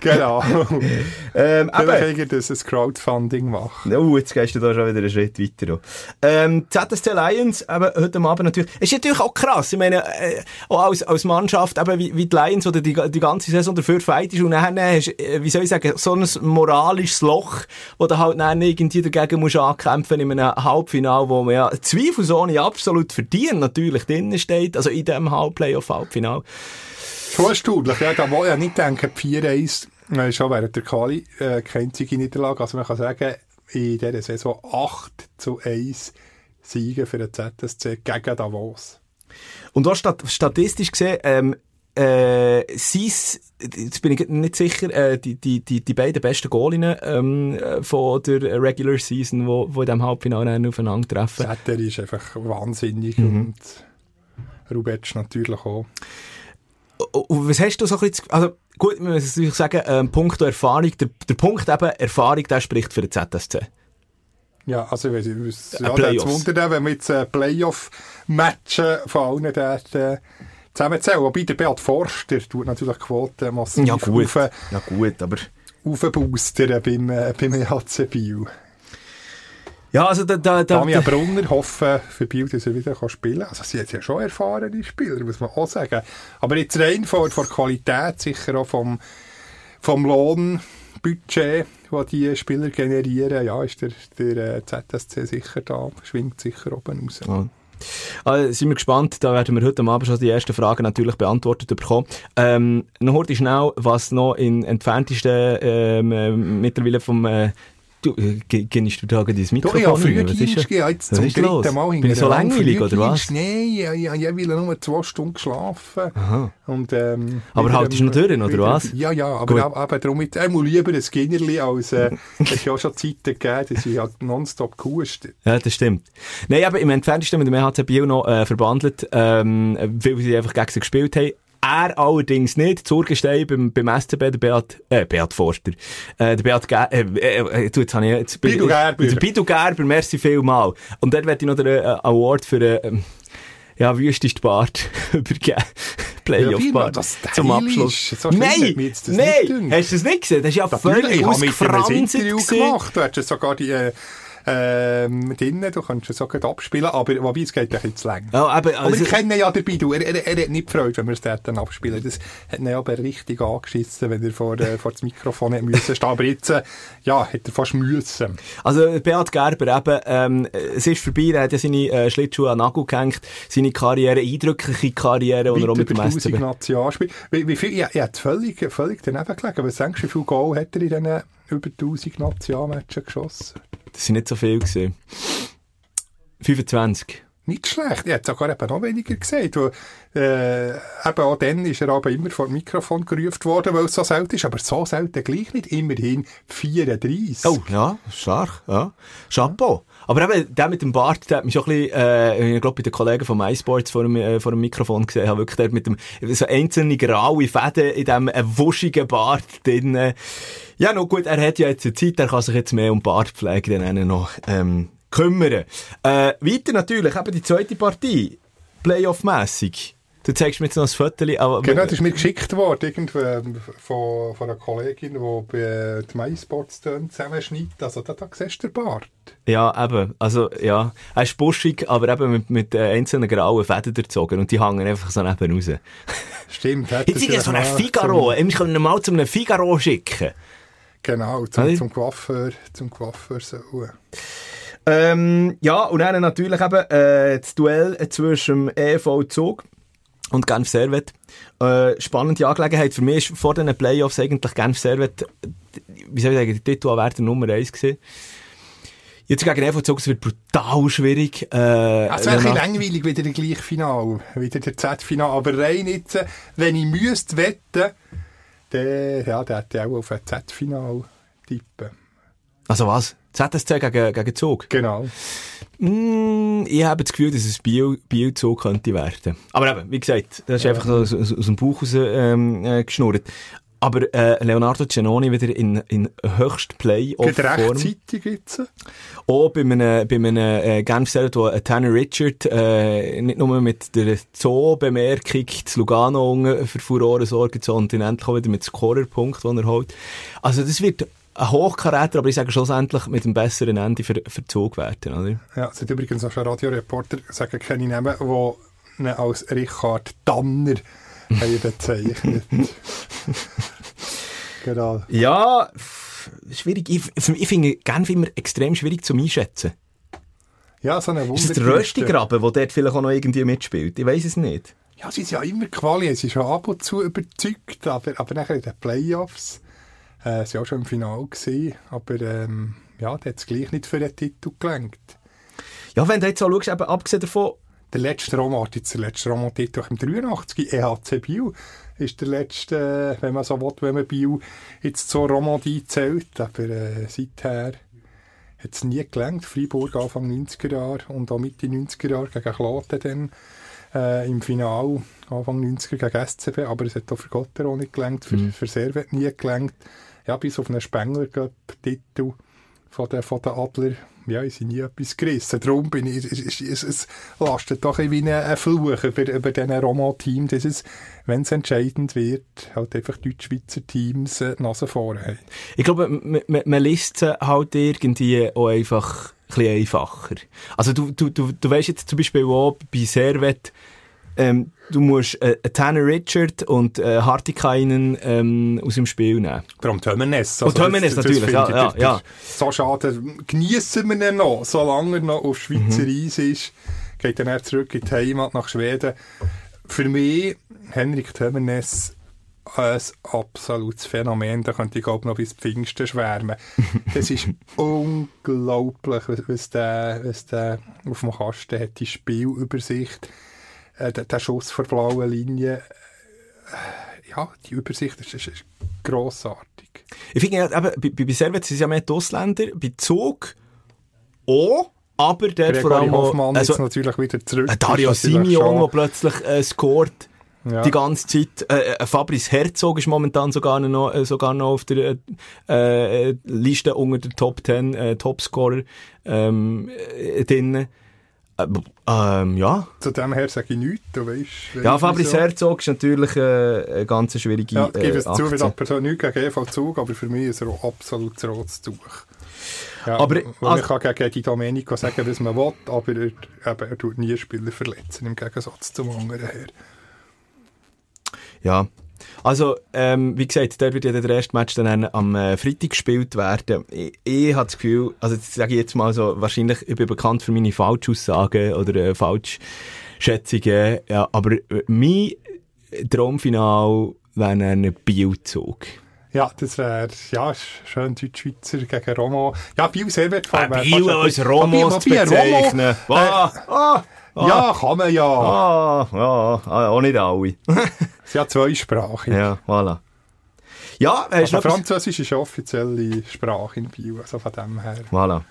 Speaker 2: Genau.
Speaker 1: ähm,
Speaker 2: Vielleicht
Speaker 1: eben.
Speaker 2: irgendwas ein Crowdfunding machen.
Speaker 1: Oh, jetzt gehst du da schon wieder einen Schritt weiter. Ähm, ZSC Lions, eben, heute Abend natürlich, ist natürlich auch krass. Ich meine, äh, auch als, als Mannschaft, eben, wie, wie die Lions, oder die, die ganze Saison dafür fightest und dann hast, äh, wie soll ich sagen, so ein moralisches Loch, wo du halt dann irgendwie dagegen musst ankämpfen in einem Halbfinale, wo man ja zweifelsohne absolut verdient natürlich drinnen steht, also in diesem Halbplayoff-Halbfinale.
Speaker 2: Schon erstaunlich. Ja, da wollte ich ja nicht denken, die 4-1 äh, schon während der Quali äh, keine einzige Niederlage. Also man kann sagen, in dieser Saison 8 zu 1 Siege für den ZSC gegen Davos.
Speaker 1: Und auch stat statistisch gesehen, ähm, äh, sie's, jetzt bin ich nicht sicher, äh, die, die, die, die beiden besten Goalinnen ähm, äh, von der Regular Season, wo, wo in diesem Halbfinale aufeinandertreffen.
Speaker 2: Setter ist einfach wahnsinnig
Speaker 1: Mhm.
Speaker 2: und Rubetsch natürlich auch.
Speaker 1: Und was hast du so ein bisschen, also gut, man muss natürlich sagen, ähm, Punkt Erfahrung, der, der Punkt eben, Erfahrung, der spricht für den ZSC.
Speaker 2: Ja, also ich weiss nicht,
Speaker 1: Äh,
Speaker 2: ja, das wundert auch, wenn wir jetzt äh, Playoff-Matchen von allen dort äh, zusammenzählen. Wobei der Beat Forster tut natürlich die Quote massiv
Speaker 1: Ja gut,
Speaker 2: auf,
Speaker 1: ja gut, aber...
Speaker 2: aufboostern beim, äh, beim EHC Biel.
Speaker 1: Ja, also da, da, da,
Speaker 2: Damian Brunner hoffen für Biel, dass er wieder kann spielen kann. Also sie hat ja schon erfahrene Spieler, muss man auch sagen. Aber jetzt rein von, von der Qualität, sicher auch vom, vom Lohnbudget, das die Spieler generieren, ja, ist der, der äh, ZSC sicher da, schwingt sicher oben raus.
Speaker 1: Ja. Also, sind wir gespannt, da werden wir heute Abend schon die ersten Fragen natürlich beantwortet bekommen. Ähm, noch heute schnell, was noch in entferntesten ähm, äh, mittlerweile vom äh, Du, äh, ge- gehst du da
Speaker 2: Du,
Speaker 1: Mikrofon? ist
Speaker 2: Frühdienst gegeben, jetzt zum dritten Mal
Speaker 1: Bin ich so langweilig, oder was?
Speaker 2: Nein, ich, ich, ich will nur zwei Stunden geschlafen. Und, ähm,
Speaker 1: Aber haltest du noch durch, oder was?
Speaker 2: Ja, ja, aber, aber, aber darum mit, ich muss lieber ein Skinnerli als, äh, es ist ja schon Zeiten gegeben, dass ich halt nonstop gehustet.
Speaker 1: Ja, das stimmt. Nein, aber im entferntesten mit dem EHC Biel noch äh, verbandelt, ähm, weil sie einfach gegen sie gespielt haben. Er allerdings nicht. Zurgestein beim, beim SCB, der Beat, äh, Beat Forster. Äh, der Beat Gerber, äh, äh, äh, jetzt habe ich, jetzt
Speaker 2: Bidu Gerber.
Speaker 1: Der Bidu Gerber, merci vielmal. Und dort werde ich noch den äh, Award für, äh, ähm, ja, wüstest Bart übergeben. Playoff-Bart.
Speaker 2: das
Speaker 1: Zum Abschluss.
Speaker 2: ist- so
Speaker 1: nein,
Speaker 2: jetzt das
Speaker 1: nein, hast du das nicht gesehen? Das ist ja völlig
Speaker 2: ich habe mit
Speaker 1: ausgefranst
Speaker 2: Interview gemacht. Du hättest sogar die, äh, ähm, drinnen, du kannst es sogar abspielen, aber wobei, es geht ein bisschen zu lang.
Speaker 1: Ja, aber,
Speaker 2: Aber
Speaker 1: also,
Speaker 2: ich kenne ihn ja dabei, du. Er, er, er hat nicht gefreut, wenn wir es dort dann abspielen. Das hat ihn aber richtig angeschissen, wenn er vor, äh, vor das Mikrofon hat müssen stehen. Aber jetzt, äh, ja, hat er fast müssen.
Speaker 1: Also Beat Gerber eben, ähm, es ist vorbei, er hat ja seine äh, Schlittschuhe an den Nagel gehängt, seine Karriere, eindrückliche Karriere, und er auch mit dem
Speaker 2: 1000
Speaker 1: SCB.
Speaker 2: Nationalspiele. Wie, wie viel, ja, hätte völlig, völlig daneben gelegen. Was denkst du, wie viel Goal hat er in diesen über 1000 Nationalmatchen geschossen?
Speaker 1: Das sind nicht so viel gewesen. 25.
Speaker 2: Nicht schlecht. Ich hätte sogar eben noch weniger gesehen. Weil, äh, eben auch dann ist er aber immer vor dem Mikrofon gerufen worden, weil es so selten ist. Aber so selten gleich nicht. Immerhin 34.
Speaker 1: Oh, ja, stark, ja. Chapeau. Aber eben, der mit dem Bart, der hat mich schon ein bisschen, äh, ich glaube, bei den Kollegen von MySports vor dem, äh, vor dem Mikrofon gesehen, habe wirklich der mit dem, so einzelne graue Fäden in diesem äh, wuschigen Bart drin. Ja, noch gut, er hat ja jetzt Zeit, er kann sich jetzt mehr um Bartpflege dann noch, ähm, kümmern. Äh, weiter natürlich, eben die zweite Partie. Playoff-mässig. Du zeigst mir jetzt noch ein Foto, aber...
Speaker 2: Genau, das ist mir geschickt worden, irgendwie ähm, von, von einer Kollegin, die bei äh, die MySports zusammenschneidet. Also da, da siehst du den Bart.
Speaker 1: Ja, eben. Also, ja. Er ist buschig, aber eben mit, mit äh, einzelnen grauen Fäden erzogen und die hängen einfach so neben raus.
Speaker 2: Stimmt.
Speaker 1: Jetzt
Speaker 2: er
Speaker 1: sind ja so ein Figaro. Wir können ihn mal zu einem Figaro schicken.
Speaker 2: Zum, genau, zum,
Speaker 1: Oder?
Speaker 2: zum Coiffeur, zum Coiffeur so.
Speaker 1: Ähm, ja, und dann natürlich eben äh, das Duell zwischen dem EV Zug und Genf Servet. Äh, spannende Angelegenheit. Für mich ist vor den Playoffs eigentlich Genf Servet, wie soll ich sagen, der Titelanwärter Nummer 1 gewesen. Jetzt gegen EV Zug, es wird brutal schwierig. Äh,
Speaker 2: Also ein bisschen langweilig wieder der gleiche Final, wieder der Z-Final. Aber rein jetzt, äh, wenn ich müsste wetten, dann, ja, der hätte auch auf ein Z-Final tippen.
Speaker 1: Also was? ZSC gegen, gegen Zug?
Speaker 2: Genau.
Speaker 1: Mm, ich habe das Gefühl, dass es Biel Zug könnte werden. Aber eben, wie gesagt, das ist einfach so aus, aus, aus dem Bauch raus ähm, äh, geschnurrt. Aber äh, Leonardo Giannoni wieder in, in höchst
Speaker 2: Geht
Speaker 1: Play-Off-Form.
Speaker 2: rechtzeitig jetzt.
Speaker 1: Auch bei einem, bei einem äh, Genf wo Tanner Richard äh, nicht nur mit der Zoo-Bemerkung zu Lugano für Furore sorgt, sondern endlich auch wieder mit Scorerpunkt, den er holt. Also das wird ein Hochkaräter, aber ich sage schlussendlich mit einem besseren Ende für, Zug werden, oder?
Speaker 2: Ja, es hat übrigens auch schon Radioreporter, sagen keine Namen, die ihn als Richard haben bezeichnet. genau.
Speaker 1: Ja, schwierig. Ich, ich finde Genf immer extrem schwierig zum Einschätzen.
Speaker 2: Ja, so eine
Speaker 1: Ist es der. Röstigraben, der dort vielleicht auch noch irgendwie mitspielt? Ich weiß es nicht.
Speaker 2: Ja, sie sind ja immer Quali, sie ist schon ab und zu überzeugt, aber, aber nachher in den Playoffs, äh, sie auch schon im Finale gewesen, aber ähm, ja, da hat es gleich nicht für den Titel gelenkt.
Speaker 1: Ja, wenn du jetzt auch schaust, eben abgesehen davon,
Speaker 2: Der letzte Roman, jetzt der letzte Roman-Titel im 83, EHC Biel, ist der letzte, äh, wenn man so will, wenn man Biel jetzt zur Romandie zählt, aber äh, seither hat es nie gelangt. Freiburg Anfang 90er Jahre und auch Mitte 90er Jahre gegen Kloten dann äh, im Finale Anfang 90er gegen SCB, aber es hat auch für Gottero nicht gelangt, für, für Servet nie gelangt. Ja, bis auf einen Spengler Cup-Titel von den, von den Adler, ja, ich sind nie etwas gerissen. Darum bin ich, es, es, es, lastet doch ein wie ein Fluch über, über diesen Roma-Team, dass es, wenn es entscheidend wird, halt einfach Deutsch-Schweizer Teams äh, Nase vorne haben.
Speaker 1: ich glaube, man, liest halt irgendwie auch einfach ein bisschen einfacher. Also du, du, du, du weißt jetzt zum Beispiel auch bei Servet, ähm, du musst äh, Tanner Richard und äh, Hartikainen ähm, aus dem Spiel nehmen.
Speaker 2: Vor allem Tömenes.
Speaker 1: Und Tömenes natürlich, ja,
Speaker 2: ich,
Speaker 1: ja, ja.
Speaker 2: So schade. Geniessen wir ihn noch, solange er noch auf Schweizer
Speaker 1: Mhm.
Speaker 2: Eis ist. Geht dann er zurück in die Heimat nach Schweden. Für mich, Henrik Tömenes, ein absolutes Phänomen. Da könnte ich glaube noch bis Pfingsten schwärmen. Das ist unglaublich, was, was, der, was der auf dem Kasten hat. Die Spielübersicht, äh, der, der Schuss vor blauen Linie. Äh, ja, die Übersicht ist, ist, ist grossartig.
Speaker 1: Ich finde, ja, eben, bei, bei Servet sind es ja mehr die Ausländer, bei Zug auch, aber der vor allem
Speaker 2: Hoffmann
Speaker 1: also,
Speaker 2: natürlich wieder zurück.
Speaker 1: ein Dario Simeon, der plötzlich äh, scoret.
Speaker 2: ja.
Speaker 1: die ganze Zeit. Äh, äh, Fabrice Herzog ist momentan sogar noch, äh, sogar noch auf der äh, äh, Liste unter den Top 10 äh, Topscorer ähm, äh, drin. Äh, ähm, ja.
Speaker 2: Zu dem her sage ich nichts, du weißt.
Speaker 1: ja, Fabrice. Herzog ist natürlich äh, eine ganz schwierige
Speaker 2: Ja, ich gebe
Speaker 1: äh,
Speaker 2: es zu,
Speaker 1: Aktie.
Speaker 2: wie Person nichts gegen EV Zug, aber für mich ist er absolut rotes Tuch. Ja,
Speaker 1: Aber,
Speaker 2: weil
Speaker 1: also-
Speaker 2: man kann gegen die Domenico sagen, was man will, aber er, eben, er tut nie Spieler verletzen, im Gegensatz zum anderen her.
Speaker 1: Ja. Also, ähm, wie gesagt, dort wird ja der erste Match dann am äh, Freitag gespielt werden. Ich, ich habe das Gefühl, also das sage ich jetzt mal so, wahrscheinlich, ich bin bekannt für meine Falschaussagen oder äh, Falschschätzungen, ja, aber äh, mein Traumfinal wäre ein Bielzug.
Speaker 2: Ja, das wäre, ja, schön Deutschschweizer gegen Romo. Ja, Biel Servet
Speaker 1: Äh, Biel als Romos zu bezeichnen. Ah, ah,
Speaker 2: Ja, kann man ja.
Speaker 1: ah, ja, ah, auch nicht alle.
Speaker 2: Es sind ja zweisprachig.
Speaker 1: ja, voilà. Ja,
Speaker 2: Also? Französisch ist eine offizielle Sprache in Biel, also von dem her
Speaker 1: Voilà.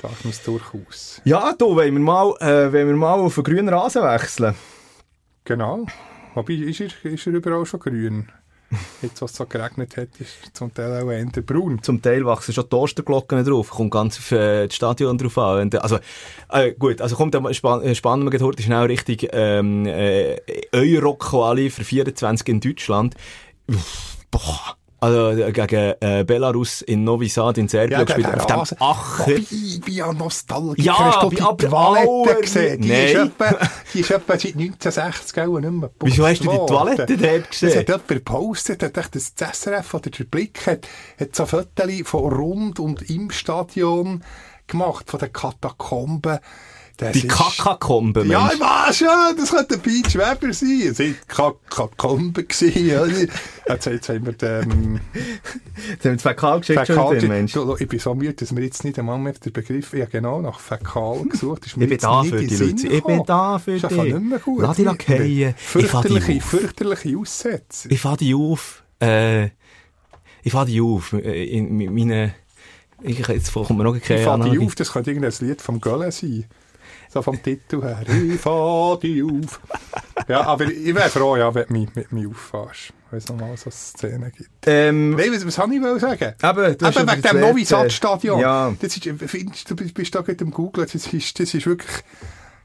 Speaker 2: darf man es durchaus.
Speaker 1: Ja, du, wollen wir mal, äh, wollen wir mal auf einen grünen Rasen wechseln?
Speaker 2: Genau. Wobei, ist er, ist er überall schon grün? Jetzt, was so geregnet hat, ist zum Teil auch eher braun.
Speaker 1: Zum Teil wachsen schon die Osterglocken drauf. Kommt ganz auf äh, das Stadion drauf an. Also, äh, gut, also kommt, span äh, spannen wir heute schnell richtig ähm, äh, Euro-Quali für 24 in Deutschland. Uff, Boah. Also äh, gegen äh, Belarus in Novi Sad in Serbien gespielt. Auf dem. Acher.
Speaker 2: Wobei, ich bin ja Nostalgiker.
Speaker 1: Ja,
Speaker 2: Hast du die Toilette gesehen? Die ist, etwa, die ist etwa seit 1960 auch nicht mehr
Speaker 1: Wieso hast du die Toilette dort
Speaker 2: Das
Speaker 1: gesehen?
Speaker 2: hat jemand gepostet, hat echt das SRF oder der Blick hat, hat so Fotos von rund und im Stadion gemacht, von den Katakomben. Das
Speaker 1: Die Kakakombe,
Speaker 2: Ja, ich weiß schon, das könnte ein Beach Weber sein. Es war oder? Jetzt, jetzt haben wir den,
Speaker 1: Jetzt haben wir Fäkal geschickt schon den Mensch.
Speaker 2: ich bin so müde, dass wir jetzt nicht einmal mehr den Begriff, ja genau, nach Fäkal gesucht. Ist mir
Speaker 1: Ich bin da für
Speaker 2: in
Speaker 1: die Leute. Ich bin da für
Speaker 2: Ist einfach
Speaker 1: dich.
Speaker 2: nicht mehr gut.
Speaker 1: Lass dich fallen. Ich dich
Speaker 2: Fürchterliche, fürchterliche Aussätze.
Speaker 1: Ich fahre die auf. Äh, ich fahre die auf. Äh, In, in meine, ich, jetzt kommt mir noch
Speaker 2: Ich
Speaker 1: keine
Speaker 2: fahr die
Speaker 1: Anlage.
Speaker 2: auf, das könnte irgendein Lied vom Gölle sein. So vom Titel her. Ich fahr die auf. ja, aber ich wäre froh, ja, wenn du mich mit mir auffährst. Wenn es nochmal so Szenen gibt.
Speaker 1: Ähm,
Speaker 2: Nein, was, was habe ich sagen?
Speaker 1: Hast
Speaker 2: Eben wegen
Speaker 1: das
Speaker 2: dem. Novi Stadion.
Speaker 1: Ja.
Speaker 2: Das ist, findest, du bist, da gerade am Googlen. Das ist, das ist wirklich,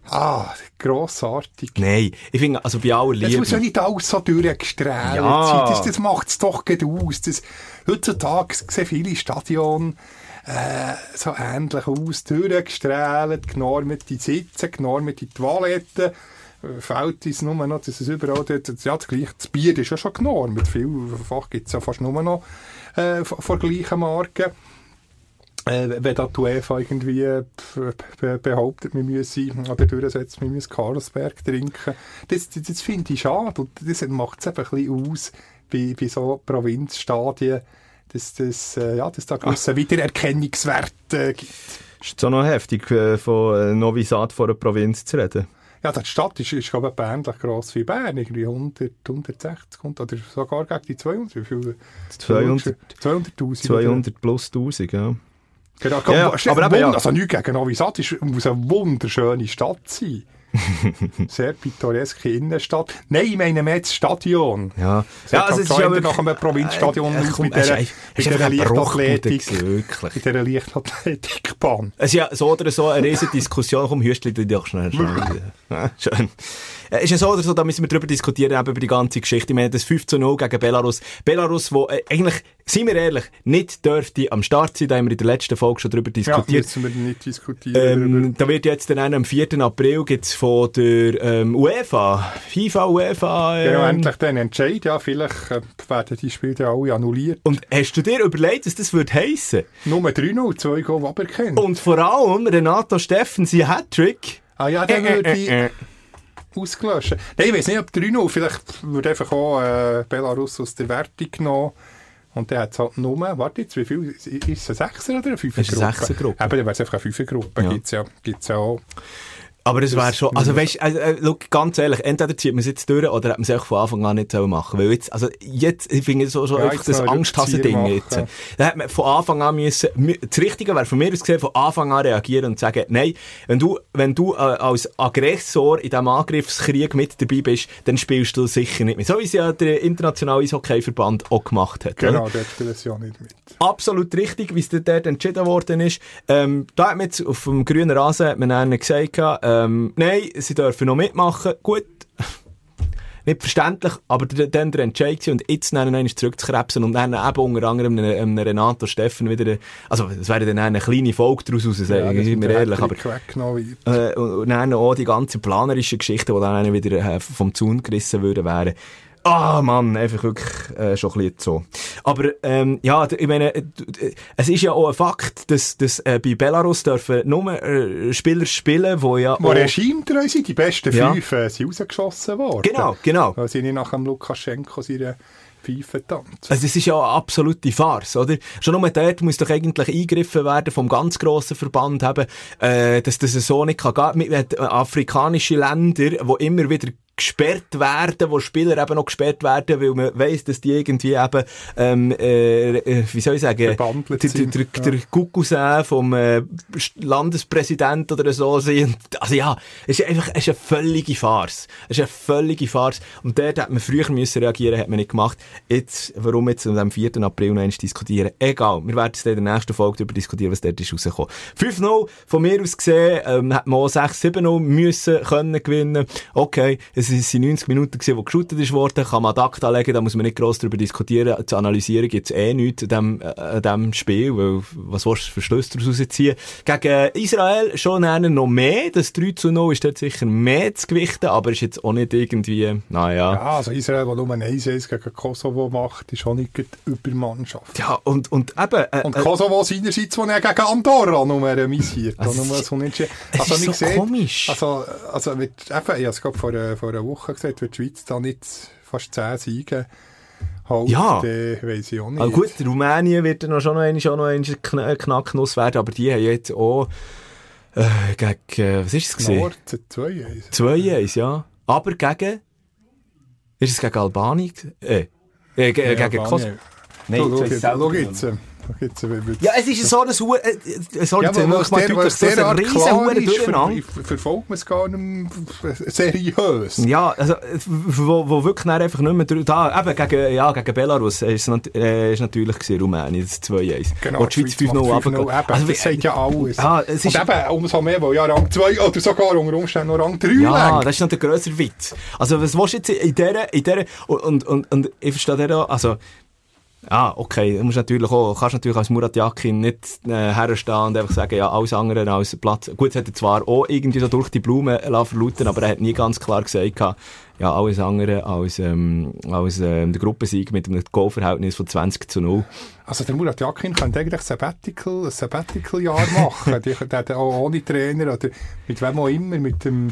Speaker 2: ah, grossartig.
Speaker 1: Nein, ich finde, also bei aller
Speaker 2: Es
Speaker 1: Liebe.
Speaker 2: muss ja nicht alles so durchgestrahlt
Speaker 1: Ja.
Speaker 2: sein. Das, das macht es doch gut aus. Das, heutzutage sehen viele Stadion äh, so ähnlich aus. Durchgestrahlt, genormte Sitze, genormte Toiletten. Äh, Fällt uns nur noch, dass es überall dort, ja, das, gleiche, das Bier ist ja schon genormt. Vielfach gibt es ja fast nur noch äh, von von gleichen Marken. Äh, wenn da die UEFA irgendwie äh, be behauptet, wir müssen oder durchsetzt, wir müssen Carlsberg trinken, das, das, das finde ich schade und das macht es eben ein bisschen aus bei, bei so Provinzstadien, dass das, äh, ja, dass da gewisse Wiedererkennungswert äh, gibt.
Speaker 1: Ist so noch heftig, äh, von Novi Sad vor der Provinz zu reden.
Speaker 2: Ja, die Stadt ist, ist glaube ich, ähnlich gross wie Bern, irgendwie 100, 160 und- oder sogar gegen die 200. Wie viel?
Speaker 1: 200
Speaker 2: 200'000.
Speaker 1: 200 plus 1000, ja.
Speaker 2: Genau,
Speaker 1: Ja, aber eben, ja.
Speaker 2: Also nichts gegen Novi Sad, es muss eine wunderschöne Stadt sein. Sehr pittoreske Innenstadt. Nein, ich meine mehr das Stadion.
Speaker 1: Ja,
Speaker 2: Es ja, also
Speaker 1: es
Speaker 2: es ist ja
Speaker 1: wirklich-
Speaker 2: nach einem Provinzstadion
Speaker 1: Äh,
Speaker 2: aus
Speaker 1: komm,
Speaker 2: mit
Speaker 1: es
Speaker 2: dieser, mit
Speaker 1: es
Speaker 2: dieser Leichtathletik. Mit dieser Leichtathletikbahn.
Speaker 1: Es ist ja so oder so eine riesige Diskussion. Komm, Hüstli, du doch schnell. schnell. Ja, schön. Äh, Ist ja so oder so, da müssen wir drüber diskutieren, eben über die ganze Geschichte. Ich meine, das 5 zu 0 gegen Belarus. Belarus, wo äh, eigentlich, seien wir ehrlich, nicht dürfte am Start sein. Da haben wir in der letzten Folge schon drüber
Speaker 2: Ja,
Speaker 1: diskutiert.
Speaker 2: müssen wir nicht diskutieren. darüber.
Speaker 1: Ähm, da wird jetzt dann am 4. April gibt's von der ähm, UEFA, FIFA, UEFA. Ähm,
Speaker 2: Genau, endlich den Entscheid. Ja, vielleicht äh, werden die Spiele dann alle annulliert.
Speaker 1: und hast du dir überlegt, was das würde heissen?
Speaker 2: Nur 3-0, zwei Goal aberkennen.
Speaker 1: Und vor allem Renato Steffen, sein Hattrick.
Speaker 2: Ah ja, dann
Speaker 1: Äh,
Speaker 2: würde
Speaker 1: äh,
Speaker 2: ich
Speaker 1: äh, äh.
Speaker 2: ausgelöscht. Nein, ich weiß nicht, ob 3-0, vielleicht würde einfach auch äh, Belarus aus der Wertung genommen. Und dann hat es halt nur, warte jetzt, wie viel, ist es eine Sechser oder eine Fünfer
Speaker 1: Es ist eine Sechsergruppe.
Speaker 2: Eben, dann wäre es einfach eine Fünfergruppe,
Speaker 1: Ja.
Speaker 2: gibt's ja, gibt's ja auch.
Speaker 1: Aber es wäre schon, also weißt, also, äh, look, ganz ehrlich, entweder zieht man es jetzt durch oder hat man es von Anfang an nicht sollen machen. Weil jetzt, also jetzt, ich finde so, so
Speaker 2: Ja,
Speaker 1: einfach das
Speaker 2: Rückzieher
Speaker 1: jetzt. Da hat man von Anfang an müssen, mü- das Richtige wäre von mir aus gesehen, von Anfang an reagieren und sagen, nein, wenn du, wenn du äh, als Aggressor in diesem Angriffskrieg mit dabei bist, dann spielst du sicher nicht mit. So wie es ja der internationale Eishockey-Verband auch gemacht hat.
Speaker 2: Genau, spielen sie ja nicht mit.
Speaker 1: absolut richtig, wie es dort entschieden worden ist. Ähm, da hat man jetzt auf dem grünen Rasen hat man dann gesagt, ähm, nein, sie dürfen noch mitmachen. Gut. Nicht verständlich, aber dann der Entscheid und jetzt dann einmal zurückzukrebsen und dann eben unter anderem einem, Renato Steffen wieder, also es wäre dann eine kleine Folge daraus raus,
Speaker 2: Ja,
Speaker 1: sind wir ehrlich, aber äh, und, dann auch die ganze planerische Geschichte, die dann wieder äh, vom Zaun gerissen würden wären. Ah, Mann, einfach wirklich äh, schon ein bisschen so. Aber ähm, ja, ich meine, äh, es ist ja auch ein Fakt, dass, dass äh, bei Belarus dürfen nur äh, Spieler spielen, die ja
Speaker 2: Wo
Speaker 1: auch-
Speaker 2: regimetreu sind, die besten
Speaker 1: Ja.
Speaker 2: fünf äh, sind rausgeschossen worden.
Speaker 1: Genau, genau.
Speaker 2: Weil sie nicht nach dem Lukaschenko seine Pfeife tanzen.
Speaker 1: Also das ist ja eine absolute Farce, oder? Schon nur dort muss doch eigentlich eingegriffen werden vom ganz grossen Verband haben, äh, dass das so nicht kann gehen. Mit, mit, äh, afrikanische Länder, wo immer wieder gesperrt werden, wo Spieler eben noch gesperrt werden, weil man weiss, dass die irgendwie eben, ähm, äh, äh, wie soll ich sagen, der, der, der,
Speaker 2: ja.
Speaker 1: der Kuckucksäh vom äh, Landespräsident oder so sind. Also ja, es ist einfach es ist eine völlige Farce. Es ist eine völlige Farce. Und dort hat man früher müssen reagieren, hat man nicht gemacht. Jetzt, warum jetzt am 4. April noch diskutieren? Egal, wir werden es in der nächsten Folge darüber diskutieren, was dort ist rausgekommen. 5-0, von mir aus gesehen, ähm, hat man auch 6-7-0 müssen können gewinnen. Okay, es sind 90 Minuten gewesen, wo geshootet ist worden, kann man ad acta legen, da muss man nicht gross darüber diskutieren. Zu analysieren gibt's eh nichts an dem, äh, an dem Spiel, weil was willst du für Schlüsse daraus ziehen? Gegen Israel schon einer noch mehr, das 3 zu 0 ist dort sicher mehr zu gewichten, aber ist jetzt auch nicht irgendwie, naja.
Speaker 2: Ja, also Israel, der nur ein 1-1 gegen Kosovo macht, ist auch nicht gerade Übermannschaft.
Speaker 1: Ja, und, und eben, äh,
Speaker 2: Und
Speaker 1: äh,
Speaker 2: Kosovo seinerseits, wo er gegen Andorra nur remisiert.
Speaker 1: Also
Speaker 2: Also, nur
Speaker 1: es ist-
Speaker 2: so
Speaker 1: es
Speaker 2: also,
Speaker 1: komisch.
Speaker 2: Also, also wird, eben, ich habe es gerade vor, einer- vor einer Woche gesagt, wird die Schweiz da nicht fast 10 Siege holt,
Speaker 1: Ja.
Speaker 2: dann weiss ich auch nicht.
Speaker 1: Also gut, Rumänien wird dann noch schon noch einmal, schon noch einmal äh, Knacknuss werden, aber die haben jetzt auch äh, gegen, äh, was ist es gewesen?
Speaker 2: Nord 2-1.
Speaker 1: 2-1, ja. Aber gegen, ist es gegen Albanien? Äh, äh, ge-
Speaker 2: Ja,
Speaker 1: gegen. Kosovo? Nein,
Speaker 2: schau jetzt. Jetzt. äh, äh,
Speaker 1: Ja, es ist so ein Hu- äh, äh, sorry,
Speaker 2: Ja, aber was der, was derart
Speaker 1: riesen
Speaker 2: klar ist, ver, verfolgt man es gar nicht seriös.
Speaker 1: Ja, also, äh, wo, wo wirklich einfach nicht mehr da, eben gegen, ja, gegen Belarus ist es nat äh, ist natürlich gewesen, Rumänien, das 2-1.
Speaker 2: Genau,
Speaker 1: die Schweiz 5-0
Speaker 2: macht 5-0
Speaker 1: runtergeht.
Speaker 2: eben.
Speaker 1: Also,
Speaker 2: das sagt ja alles.
Speaker 1: Ja, es ist,
Speaker 2: Und eben, umso mehr, weil ja Rang 2 oder sogar unter Umständen noch Rang 3
Speaker 1: ja,
Speaker 2: lenkt.
Speaker 1: das ist noch der grössere Witz. Also, was willst du jetzt in dieser, in dieser, und, und, und ich verstehe auch, also, ja, okay, du musst natürlich auch, kannst natürlich als Murat Yakin nicht äh, herstehen und einfach sagen, ja, alles andere als Platz. Gut, das hat er zwar auch irgendwie so durch die Blume verlauten, aber er hat nie ganz klar gesagt, ja, alles andere als, ähm, als ähm, der Gruppensieg mit einem Goalverhältnis von 20 zu 0.
Speaker 2: Also der Murat Yakin könnte eigentlich Sabbatical, ein Sabbatical-Jahr machen. der hat auch ohne Trainer oder mit wem auch immer, mit dem,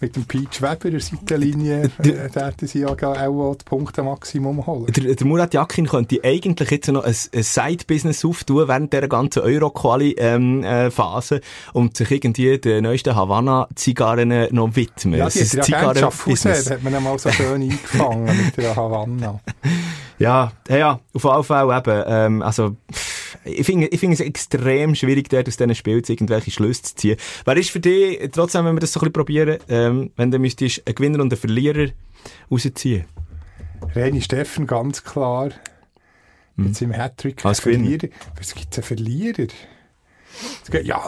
Speaker 2: mit dem Peach Weber der Seitenlinie, äh, hätten sie ja auch das Punkte-Maximum holen.
Speaker 1: Der, der Murat Yakin könnte eigentlich jetzt noch ein, ein Side-Business auftun während dieser ganzen Euro-Quali-Phase und sich irgendwie den neuesten Havanna-Zigarren noch widmen.
Speaker 2: Ja, die hat
Speaker 1: ist
Speaker 2: ja gerne Schaffhausen,
Speaker 1: Zigarren-Business.
Speaker 2: da hat man einmal so schön eingefangen mit der Havanna.
Speaker 1: Ja, ja, ja, auf jeden Fall eben. Ähm, also, pff, ich finde ich finde es extrem schwierig, dort aus diesen Spielen irgendwelche Schlüsse zu ziehen. Wer ist für dich, trotzdem, wenn wir das so ein bisschen probieren, ähm, wenn du müsstest einen Gewinner und einen Verlierer rausziehen?
Speaker 2: Reni Steffen, ganz klar. Jetzt im Hattrick.
Speaker 1: Als.
Speaker 2: Verlierer. Was gibt es einen Verlierer? Ja,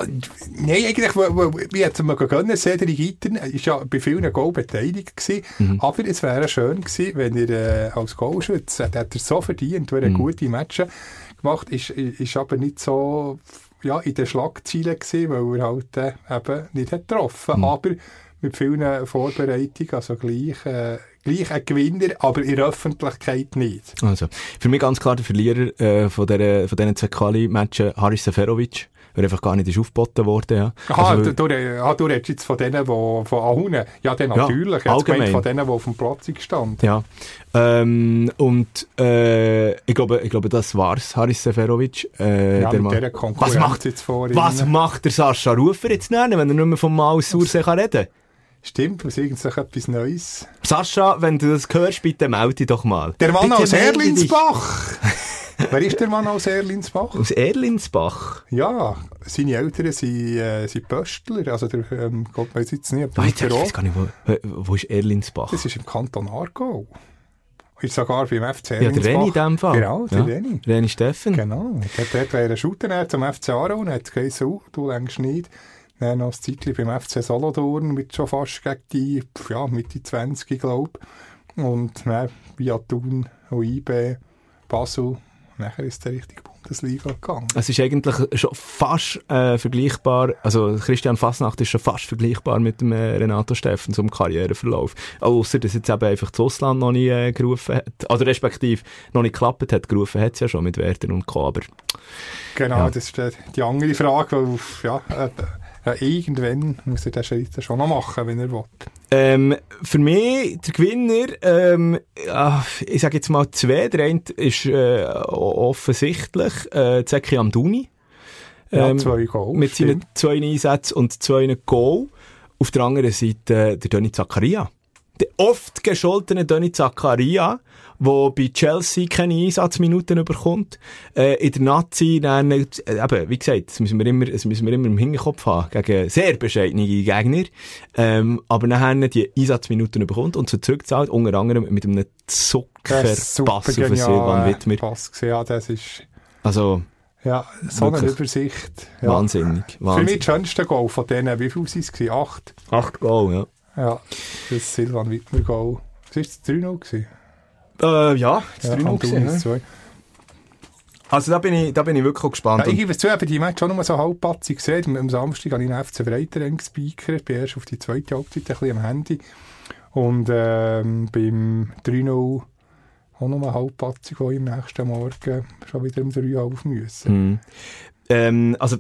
Speaker 2: nein, eigentlich, wie hätte man gönnen, Cedric Eaton ist ja bei vielen Goal beteiligt gewesen,
Speaker 1: Mhm.
Speaker 2: aber es wäre schön gewesen, wenn er äh, als Goalschütze, hat er so verdient, er
Speaker 1: Mhm.
Speaker 2: gute Matches gemacht, ist, ist aber nicht so, ja, in den Schlagzeilen gewesen, weil er halt äh, eben nicht hat getroffen,
Speaker 1: Mhm.
Speaker 2: aber mit vielen Vorbereitungen, also gleich, äh, gleich ein Gewinner, aber in der Öffentlichkeit nicht.
Speaker 1: Also, für mich ganz klar der Verlierer äh, von, der, von diesen zwei Quali-Matchen, Haris Seferovic, weil einfach gar nicht ist aufgeboten worden. Ja.
Speaker 2: Aha,
Speaker 1: Also,
Speaker 2: du, du, du redest jetzt von denen, die von Ahunen. Ja, dann
Speaker 1: Ja,
Speaker 2: natürlich. Ich habe
Speaker 1: allgemein.
Speaker 2: von denen, die auf dem Platz standen.
Speaker 1: ja. Ähm, und äh, ich, glaube, ich glaube, das war's, Haris Seferovic. Äh,
Speaker 2: Ja,
Speaker 1: der
Speaker 2: mit
Speaker 1: Mann-
Speaker 2: dieser Konkurrenz
Speaker 1: was macht,
Speaker 2: jetzt vorhin.
Speaker 1: was macht der Sascha Rufer jetzt nennen, wenn er nicht mehr vom Mal aus Sursee kann reden
Speaker 2: Stimmt, muss irgendwas etwas Neues.
Speaker 1: Sascha, wenn du das hörst, bitte melde dich doch mal.
Speaker 2: Der Mann
Speaker 1: Bitte
Speaker 2: aus. Erlinsbach! Wer ist der Mann aus Erlinsbach?
Speaker 1: Aus Erlinsbach?
Speaker 2: Ja, seine Eltern sind, äh, sind Pöstler. Also der, ähm, Gott weiß jetzt nicht,
Speaker 1: jetzt, ich weiß gar nicht, wo, wo ist Erlinsbach?
Speaker 2: Das ist im Kanton Aargau. Ist sogar beim FC
Speaker 1: ja,
Speaker 2: Erlinsbach.
Speaker 1: der Reni in dem Fall.
Speaker 2: Genau, der
Speaker 1: ja.
Speaker 2: Reni.
Speaker 1: Reni Steffen.
Speaker 2: Genau. Dort, dort wäre ein Shooter zum FC Aarau und hat geheißen, oh, du längst nicht. Dann noch ein Zeitchen beim FC Solothurn mit schon fast gegen die, ja, Mitte 20, glaube ich. Und dann via Thun, OIB, Basel. Nachher ist der richtige Bundesliga gegangen.
Speaker 1: Es ist eigentlich schon fast äh, vergleichbar, also Christian Fasnacht ist schon fast vergleichbar mit dem äh, Renato Steffen zum Karriereverlauf. Außer dass jetzt eben einfach das Ausland noch nicht äh, gerufen hat, oder respektive noch nicht geklappt hat, gerufen hat es ja schon mit Werder und Co. Aber
Speaker 2: Genau,
Speaker 1: Ja.
Speaker 2: das ist äh, die andere Frage, weil ja, äh, irgendwann muss er den Schritt schon noch machen, wenn er will.
Speaker 1: ähm, für mich, der Gewinner, ähm, ja, ich sage jetzt mal zwei, der eine ist äh, offensichtlich äh, Zeki Amdouni.
Speaker 2: Ja,
Speaker 1: Ähm,
Speaker 2: zwei Goals.
Speaker 1: mit seinen
Speaker 2: stimmt.
Speaker 1: zwei Einsätzen und zwei Goal. Auf der anderen Seite äh, der Döni Zakaria. Der oft gescholtene Döni Zakaria, der bei Chelsea keine Einsatzminuten bekommt. Äh, in der Nazi, dann, äh, eben, wie gesagt, das müssen wir immer, das müssen wir immer im Hinterkopf haben, gegen sehr bescheidene Gegner. Ähm, aber nachher die Einsatzminuten bekommt und so zurückzahlt, unter anderem mit einem Zuckerpass auf den Silvan Wittmer.
Speaker 2: Pass gesehen, ja, das ist
Speaker 1: Also,
Speaker 2: ja, so eine
Speaker 1: Wirklich.
Speaker 2: Übersicht. Ja.
Speaker 1: wahnsinnig.
Speaker 2: Für mich
Speaker 1: wahnsinnig.
Speaker 2: das schönste Goal von denen, wie viel waren es? Acht?
Speaker 1: Acht Goal, ja.
Speaker 2: Ja, das Silvan Wittmer Goal. Was war das 3-0?
Speaker 1: Äh, ja, das
Speaker 2: Ja,
Speaker 1: 3-0
Speaker 2: Antunes
Speaker 1: gewesen, ne?
Speaker 2: zwei.
Speaker 1: Also da bin ich, da bin ich wirklich gespannt.
Speaker 2: Ja, ich gebe es zu, eben die Match schon nur so halbpatzig gesehen. Am- Am Samstag habe ich einen FC Breiteren gespeakert, bin erst auf die zweite Halbzeit ein bisschen am Handy. Und ähm, beim 3-0 auch noch halbpatzig, wo ich am nächsten Morgen schon wieder um 3 Uhr auf müssen.
Speaker 1: Mhm. Ähm, also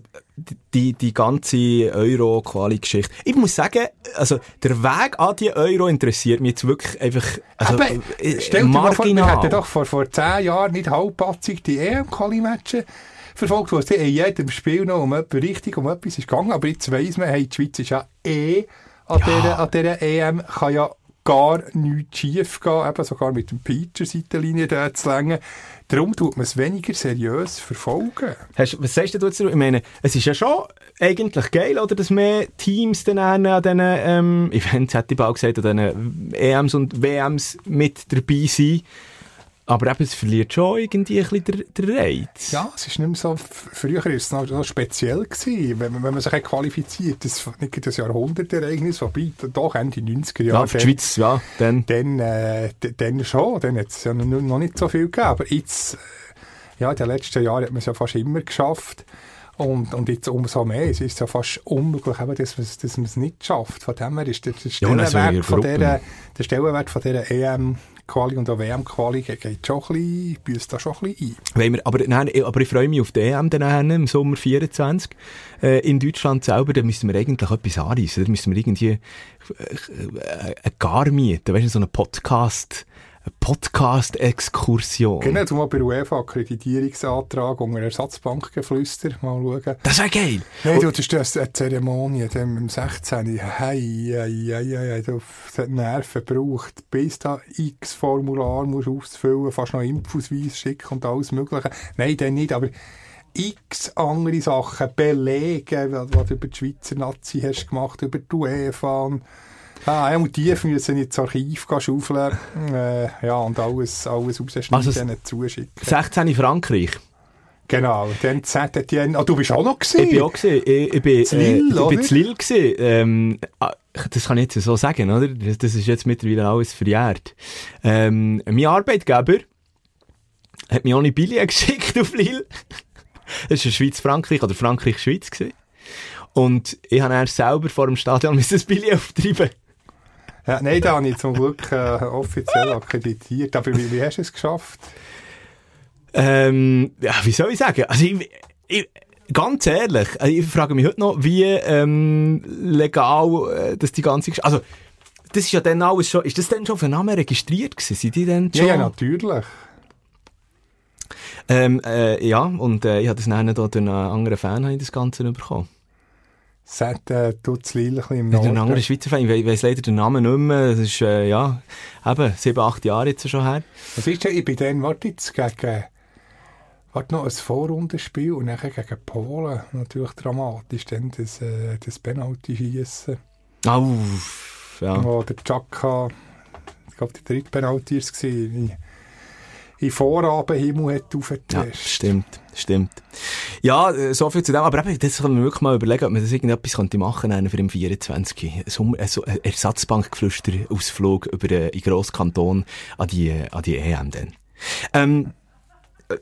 Speaker 1: die, die ganze Euro-Quali-Geschichte. Ich muss sagen, also der Weg an die Euro interessiert mich jetzt wirklich einfach also,
Speaker 2: Aber
Speaker 1: äh,
Speaker 2: stell dir mal vor, wir hätten doch vor, vor 10 Jahren nicht halbpatzig die EM-Quali-Matches verfolgt, wo es dann in jedem Spiel noch um etwas richtig um etwas ist gegangen. Aber jetzt weiss man, hey, die Schweiz ist ja eh an,
Speaker 1: Ja.
Speaker 2: Dieser, an dieser EM, kann ja gar nichts schief gehen, eben sogar mit dem Pitcher Seitenlinie da zu längen. Darum tut man es weniger seriös verfolgen.
Speaker 1: Hast, was sagst du dazu? Ich meine, es ist ja schon eigentlich geil, oder, dass mehr Teams dann an diesen ähm, Events, hätte ich bald gesagt, an diesen EMs und WMs mit dabei sind. Aber eben, es verliert schon irgendwie ein bisschen den, den Reiz.
Speaker 2: Ja, es ist nicht mehr so, früher war es noch so speziell gewesen, wenn, man- wenn man sich hat qualifiziert, das nicht das Jahrhundertereignis, wobei, doch Ende 90er
Speaker 1: Ja,
Speaker 2: Jahre.
Speaker 1: für die Schweiz, ja, dann.
Speaker 2: Dann, äh, dann schon, dann hat es ja noch, nicht so viel gegeben, aber jetzt, äh, ja, in den letzten Jahren hat man es ja fast immer geschafft. Und, und jetzt umso mehr. Es ist ja fast unmöglich, eben, dass man es dass man es nicht schafft. Von dem her ist der, der,
Speaker 1: Ja,
Speaker 2: Stellenwert,
Speaker 1: der
Speaker 2: von dieser, der Stellenwert von dieser EM-Quali und auch WM-Quali geht schon ein bisschen, da schon ein bisschen ein.
Speaker 1: Wir, aber, nein, aber ich freue mich auf die EM dann im Sommer 24 äh, in Deutschland selber. Da müssen wir eigentlich etwas anreissen. Da müssen wir irgendwie äh, äh, ein Gar mieten. Weißt du, so einen Podcast, Podcast-Exkursion.
Speaker 2: Genau, du mal bei der UEFA-Akkreditierungsantrag unter Ersatzbankgeflüster mal schauen.
Speaker 1: Das wäre geil.
Speaker 2: Nein, du, das ist eine Zeremonie, dem im 16. Hei, hei, hei, hei, du das hat Nerven gebraucht, bis da x Formular musst ausfüllen, fast noch Impfausweis schicken und alles Mögliche. Nein, dann nicht, aber x andere Sachen, Belege, was, was du über die Schweizer Nazi hast gemacht, über die UEFA. Ah, ja, und die müssen ins Archiv schaufeln, äh, ja, und alles, alles rausschneiden,
Speaker 1: Also es-
Speaker 2: zuschicken.
Speaker 1: 16 in Frankreich.
Speaker 2: Genau, dann Saint-Étienne, ah, du bist auch noch gewesen?
Speaker 1: Ich bin auch gewesen. Ich, ich bin,
Speaker 2: Zu Lille,
Speaker 1: äh, ich bin Lille gewesen. Ähm, ah, das kann ich jetzt so sagen, oder? Das, das ist jetzt mittlerweile alles verjährt. Ähm, mein Arbeitgeber hat mir auch eine Billet geschickt auf Lille. Das war Schweiz-Frankreich oder Frankreich-Schweiz. Und ich habe erst selber vor dem Stadion das Billet auftreiben.
Speaker 2: Ja, nein, da habe ich zum Glück äh, offiziell akkreditiert. Aber wie, wie hast du es geschafft?
Speaker 1: Ähm, ja, wie soll ich sagen? Also ich, ich, ganz ehrlich, also ich frage mich heute noch, wie ähm, legal äh, das die ganze Geschichte... Also, das ist ja dann alles schon... Ist das denn schon für Namen registriert gewesen? Sind die denn schon...
Speaker 2: Ja, ja, natürlich.
Speaker 1: Ähm, äh, ja, und äh, ich habe das dann da durch einen anderen Fan habe ich das Ganze bekommen.
Speaker 2: Seit äh, ein bisschen im Norden.
Speaker 1: anderen Schweizer Fan. Ich we- weiss leider den Namen nicht mehr. Das ist, äh, ja, eben, sieben, acht Jahre jetzt schon her.
Speaker 2: Was ist denn? Ich bin dann, warte jetzt, gegen... Warte noch, ein Vorrundenspiel und nachher gegen Polen. Natürlich dramatisch, dann das, äh, das Penalty-Schiessen.
Speaker 1: Au, ja.
Speaker 2: Wo der Chaka, ich glaube, der dritte Penalty war in, Vorabendhimmel hat
Speaker 1: Ja,
Speaker 2: aufgetastet.
Speaker 1: stimmt, stimmt. Ja, äh, so viel zu dem. Aber eben, das kann man wirklich mal überlegen, ob man das irgendetwas könnte machen könnte für im 24. Sommer, äh, so ein Ersatzbankgeflüster-Ausflug über äh, in Grosskanton an die, äh, an die EM dann. Ähm,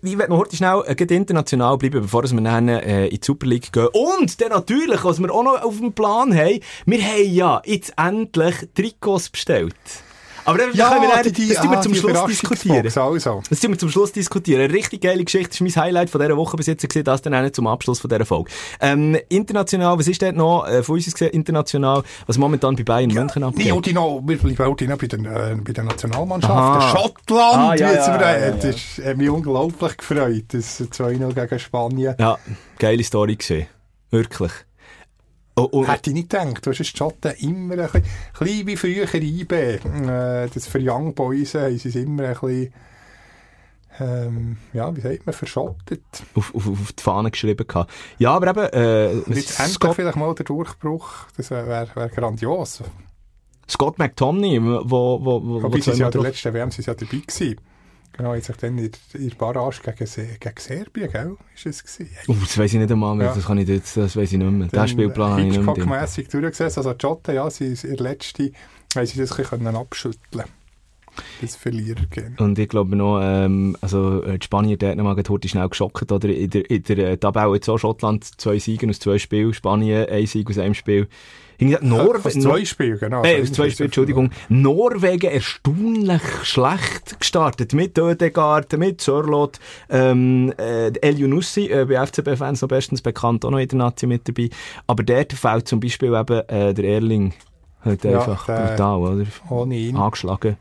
Speaker 1: ich werde noch heute schnell äh, international bleiben, bevor wir dann äh, in die Super League gehen. Und dann natürlich, was wir auch noch auf dem Plan haben, wir haben ja jetzt endlich Trikots bestellt. Aber dann
Speaker 2: Ja,
Speaker 1: können wir dann,
Speaker 2: die- die-
Speaker 1: das tun wir zum Schluss diskutieren.
Speaker 2: Also.
Speaker 1: Das tun wir zum Schluss diskutieren. Eine richtig geile Geschichte. Das ist mein Highlight von dieser Woche bis jetzt gewesen. Das dann auch nicht zum Abschluss von dieser Folge. Ähm, international, was ist dort noch, äh, von uns gesehen, international, was momentan bei Bayern München
Speaker 2: Die
Speaker 1: abgeht?
Speaker 2: ich noch, wir bleiben noch bei den, äh, bei den Nationalmannschaften. Schottland,
Speaker 1: Ah, ja,
Speaker 2: wissen
Speaker 1: ja, ja,
Speaker 2: äh,
Speaker 1: ja,
Speaker 2: das ist, hat mich unglaublich gefreut, das 2-0 gegen Spanien.
Speaker 1: Ja, geile Story gesehen. Wirklich. Oh, oh,
Speaker 2: Hätte ich nicht gedacht, du hast die Schotten immer ein bisschen, ein bisschen wie früher IB. Äh, das für Young Boys sie es immer ein bisschen, ähm, ja, wie sagt man, verschottet.
Speaker 1: auf, auf, auf die Fahne geschrieben gehabt. Ja, aber eben, äh,
Speaker 2: jetzt endlich
Speaker 1: Scott,
Speaker 2: vielleicht mal der Durchbruch, das wäre wär, wär grandios.
Speaker 1: Scott McTomney, wo, wo, wo, wo
Speaker 2: Wobei sie ja der letzten WM sie ja dabei gewesen. Genau, jetzt sich dann in, der Barrage gegen, gegen Serbien, gell, ist es gewesen.
Speaker 1: Uh, das weiss ich nicht einmal mehr,
Speaker 2: Ja.
Speaker 1: das kann ich jetzt, das weiss ich nicht mehr. Den Spielplan habe ich nicht mehr.
Speaker 2: Hitchcock-mässig durchgesetzt. Also Schotten, ja, sie ist ihr letzte, haben sie das ein bisschen können abschütteln Das Verlierer gehen.
Speaker 1: Und ich glaube noch, ähm, also äh, die Spanier, die hat noch mal heute schnell geschockt, oder? In der, in der äh, Tabelle jetzt auch Schottland zwei Siege aus zwei Spielen, Spanien ein Sieg aus einem Spiel. Norwegen,
Speaker 2: Aus zwei Spielen, genau.
Speaker 1: Äh, aus zwei Spielen, Entschuldigung. Norwegen erstaunlich schlecht gestartet. Mit Oedegaard, mit Sörlot, ähm, äh, El Yunussi, äh, bei FCB-Fans noch bestens bekannt, auch noch in der Nazi mit dabei. Aber dort fällt zum Beispiel eben äh, der Erling halt
Speaker 2: Ja,
Speaker 1: einfach
Speaker 2: der-
Speaker 1: brutal, oder?
Speaker 2: Ohne ihn.
Speaker 1: angeschlagen.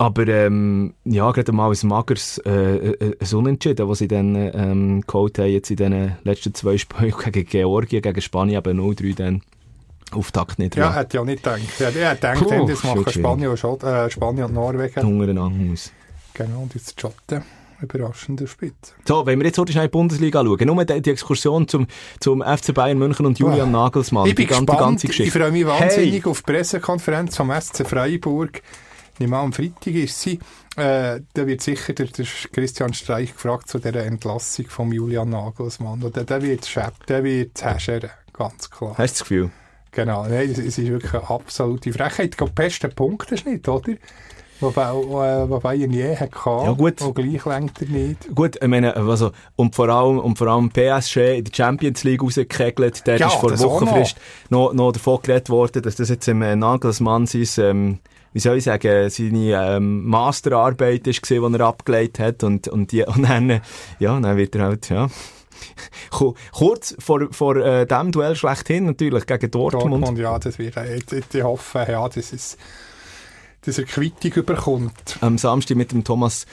Speaker 1: Aber ähm, ja, gerade mal ein mageres äh, äh, ein Unentschieden, was sie dann ähm, geholt haben, jetzt in den letzten zwei Spielen gegen Georgien, gegen Spanien, eben 0-3 dann. Auftakt nicht
Speaker 2: Ja, hätte ich auch nicht gedacht. Ja, er hat gedacht,
Speaker 1: Puh,
Speaker 2: das machen Spanien und, äh, Spanien und Norwegen.
Speaker 1: Hungern aus.
Speaker 2: Genau, und jetzt Schotten. Überraschende Spitze.
Speaker 1: So, wenn wir jetzt heute schnell in die Bundesliga schauen, nur die, die Exkursion zum, zum FC Bayern München und Julian Nagelsmann,
Speaker 2: Ich bin
Speaker 1: die,
Speaker 2: gespannt.
Speaker 1: ganze
Speaker 2: Ich
Speaker 1: Geschichte.
Speaker 2: freue mich wahnsinnig
Speaker 1: Hey.
Speaker 2: auf die Pressekonferenz vom SC Freiburg. Nicht mal am Freitag ist sie. Äh, da wird sicher der, der Christian Streich gefragt zu der Entlassung von Julian Nagelsmann. Und der, der wird schepp, der wird häschern. Ganz klar.
Speaker 1: Hast du das Gefühl?
Speaker 2: Genau. Nein, es, es ist wirklich eine absolute Frechheit. Glaube, beste Punkteschnitt, oder? Wobei, äh, wobei er nie hatte.
Speaker 1: Ja, gut.
Speaker 2: Und gleich lenkt er nicht.
Speaker 1: Gut, ich meine, also, und vor allem, und vor allem PSG in der Champions League rausgekegelt, der
Speaker 2: Ja,
Speaker 1: ist vor Wochenfrist noch, noch davon geredet worden, dass das jetzt im äh, Nagelsmann sein, ähm, wie soll ich sagen, seine ähm, Masterarbeit ist gewesen, die er abgelegt hat und, und, die, und dann, äh, ja, dann wird er halt, ja, Ku- kurz vor, vor äh, dem Duell schlechthin natürlich gegen Dortmund.
Speaker 2: Dortmund, ja, das wird, äh, ich, ich, hoffe, ja, dass, es, dass er Quittung überkommt.
Speaker 1: am Samstag mit dem Thomas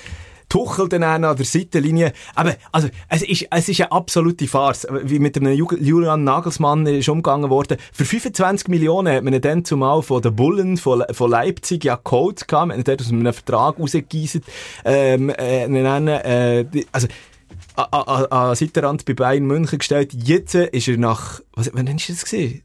Speaker 1: Tuchel dann an der Seitenlinie. Aber, also, es ist, es ist eine absolute Farce. Wie mit Ju- Julian Nagelsmann ist umgegangen worden. Für 25 Millionen hat man ihn dann zumal von den Bullen von, von Leipzig ja geholt gehabt. Man hat dort aus einem Vertrag rausgegiesert. Ähm, äh, äh, also, an, an, an Seitenrand bei Bayern München gestellt. Jetzt ist er nach, was, wann ist das gesehen?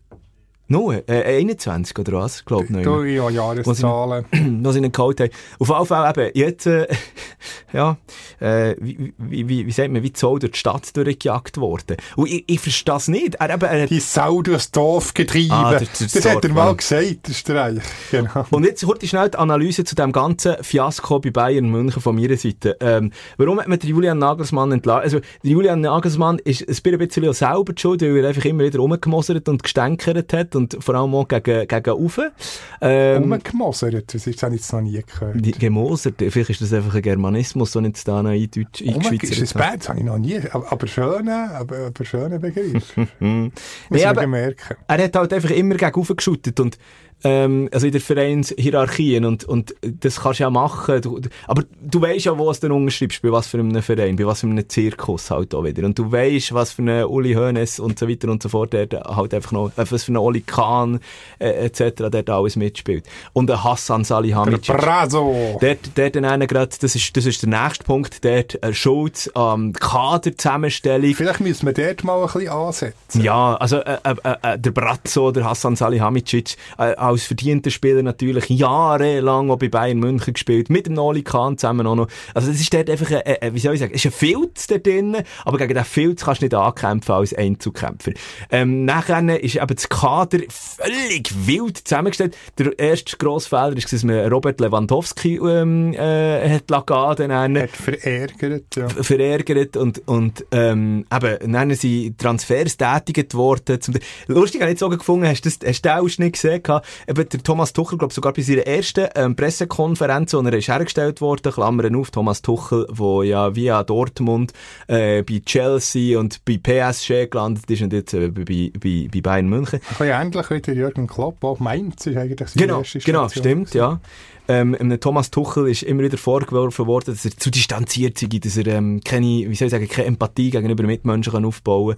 Speaker 1: Nur, äh, 21 oder was? Glaub nicht.
Speaker 2: Du, ja, Jahreszahlen.
Speaker 1: was ich ihn geholt habe. Auf jeden Fall eben, jetzt, äh, ja, äh, wie, wie, wie, sagt man, wie Zoll durch die Stadt durchgejagt worden. Und ich, ich verstehe es nicht. Er, eben, er hat
Speaker 2: Die Sau durchs Dorf getrieben.
Speaker 1: Ah, das-
Speaker 2: das,
Speaker 1: das
Speaker 2: hat er mal gesagt, der Streich. Genau.
Speaker 1: Und jetzt kurz schnell die Analyse zu dem ganzen Fiasko bei Bayern München von meiner Seite. Ähm, warum hat man den Julian Nagelsmann entlassen? Also, der Julian Nagelsmann ist ein bisschen selber schuld, weil er einfach immer wieder rumgemosert und gestänkert hat und vor allem auch gegen, gegen Ufe. Ähm,
Speaker 2: Umgemosert, das habe ich jetzt noch nie gehört.
Speaker 1: die gemosert. Vielleicht ist das einfach ein Germanismus, den jetzt da noch in Deutsch eingeschweizert
Speaker 2: ist das bad? Habe ich noch nie. Aber, schöner, aber, aber schöner Begriff. Muss
Speaker 1: Nee,
Speaker 2: man
Speaker 1: aber-
Speaker 2: merken.
Speaker 1: er hat halt einfach immer gegen aufgeschüttet und ähm, also in der Vereinshierarchien und, und das kannst du ja machen. Du, aber du weißt ja, wo es dann unterschreibst, bei was für einem Verein, bei was für einem Zirkus halt auch wieder. Und du weißt, was für einen Uli Hoeneß und so weiter und so fort, der halt einfach noch, äh, was für einen Oli Kahn äh, etc., der da alles mitspielt. Und ein Hassan
Speaker 2: Der
Speaker 1: Salihamidzic.
Speaker 2: Brazo.
Speaker 1: Dort, dort dann einer grad, das ist, das ist der nächste Punkt, dort äh, Schuld am Kaderzusammenstellung.
Speaker 2: Vielleicht müssen wir dort mal ein bisschen ansetzen.
Speaker 1: Ja, also äh, äh, äh, der Brazzo, der Hassan Salihamidzic, äh, als verdienter Spieler natürlich jahrelang auch bei Bayern München gespielt, mit dem Noli Kahn zusammen auch noch. Also das ist dort einfach, äh, äh, wie soll ich sagen, es ist ein Filz da drin, aber gegen den Filz kannst du nicht ankämpfen als Einzelkämpfer. Ähm, nachher ist eben das Kader völlig wild zusammengestellt. Der erste grosse Fehler war, dass man Robert Lewandowski ähm, äh, hat lassen, dann
Speaker 2: Hat verärgert, ja.
Speaker 1: verärgert und, und ähm, eben, dann sind Transfers tätigt worden. Zum, lustig, habe ich jetzt auch gefunden, hast du das, hast du den Ausschnitt gesehen? Eben der Thomas Tuchel, glaube sogar bei seiner ersten ähm, Pressekonferenz, wo er ist hergestellt worden, Klammern auf, Thomas Tuchel, wo ja via Dortmund äh, bei Chelsea und bei PSG gelandet ist und jetzt äh, bei, bei, bei Bayern München.
Speaker 2: Ein bisschen ähnlich wie der Jürgen Klopp. Auch Mainz ist eigentlich seine
Speaker 1: Genau,
Speaker 2: erste
Speaker 1: genau,
Speaker 2: Station.
Speaker 1: stimmt, ja. Ähm, einem Thomas Tuchel ist immer wieder vorgeworfen worden, dass er zu distanziert sei, dass er ähm, keine, wie soll ich sagen, keine Empathie gegenüber Mitmenschen kann aufbauen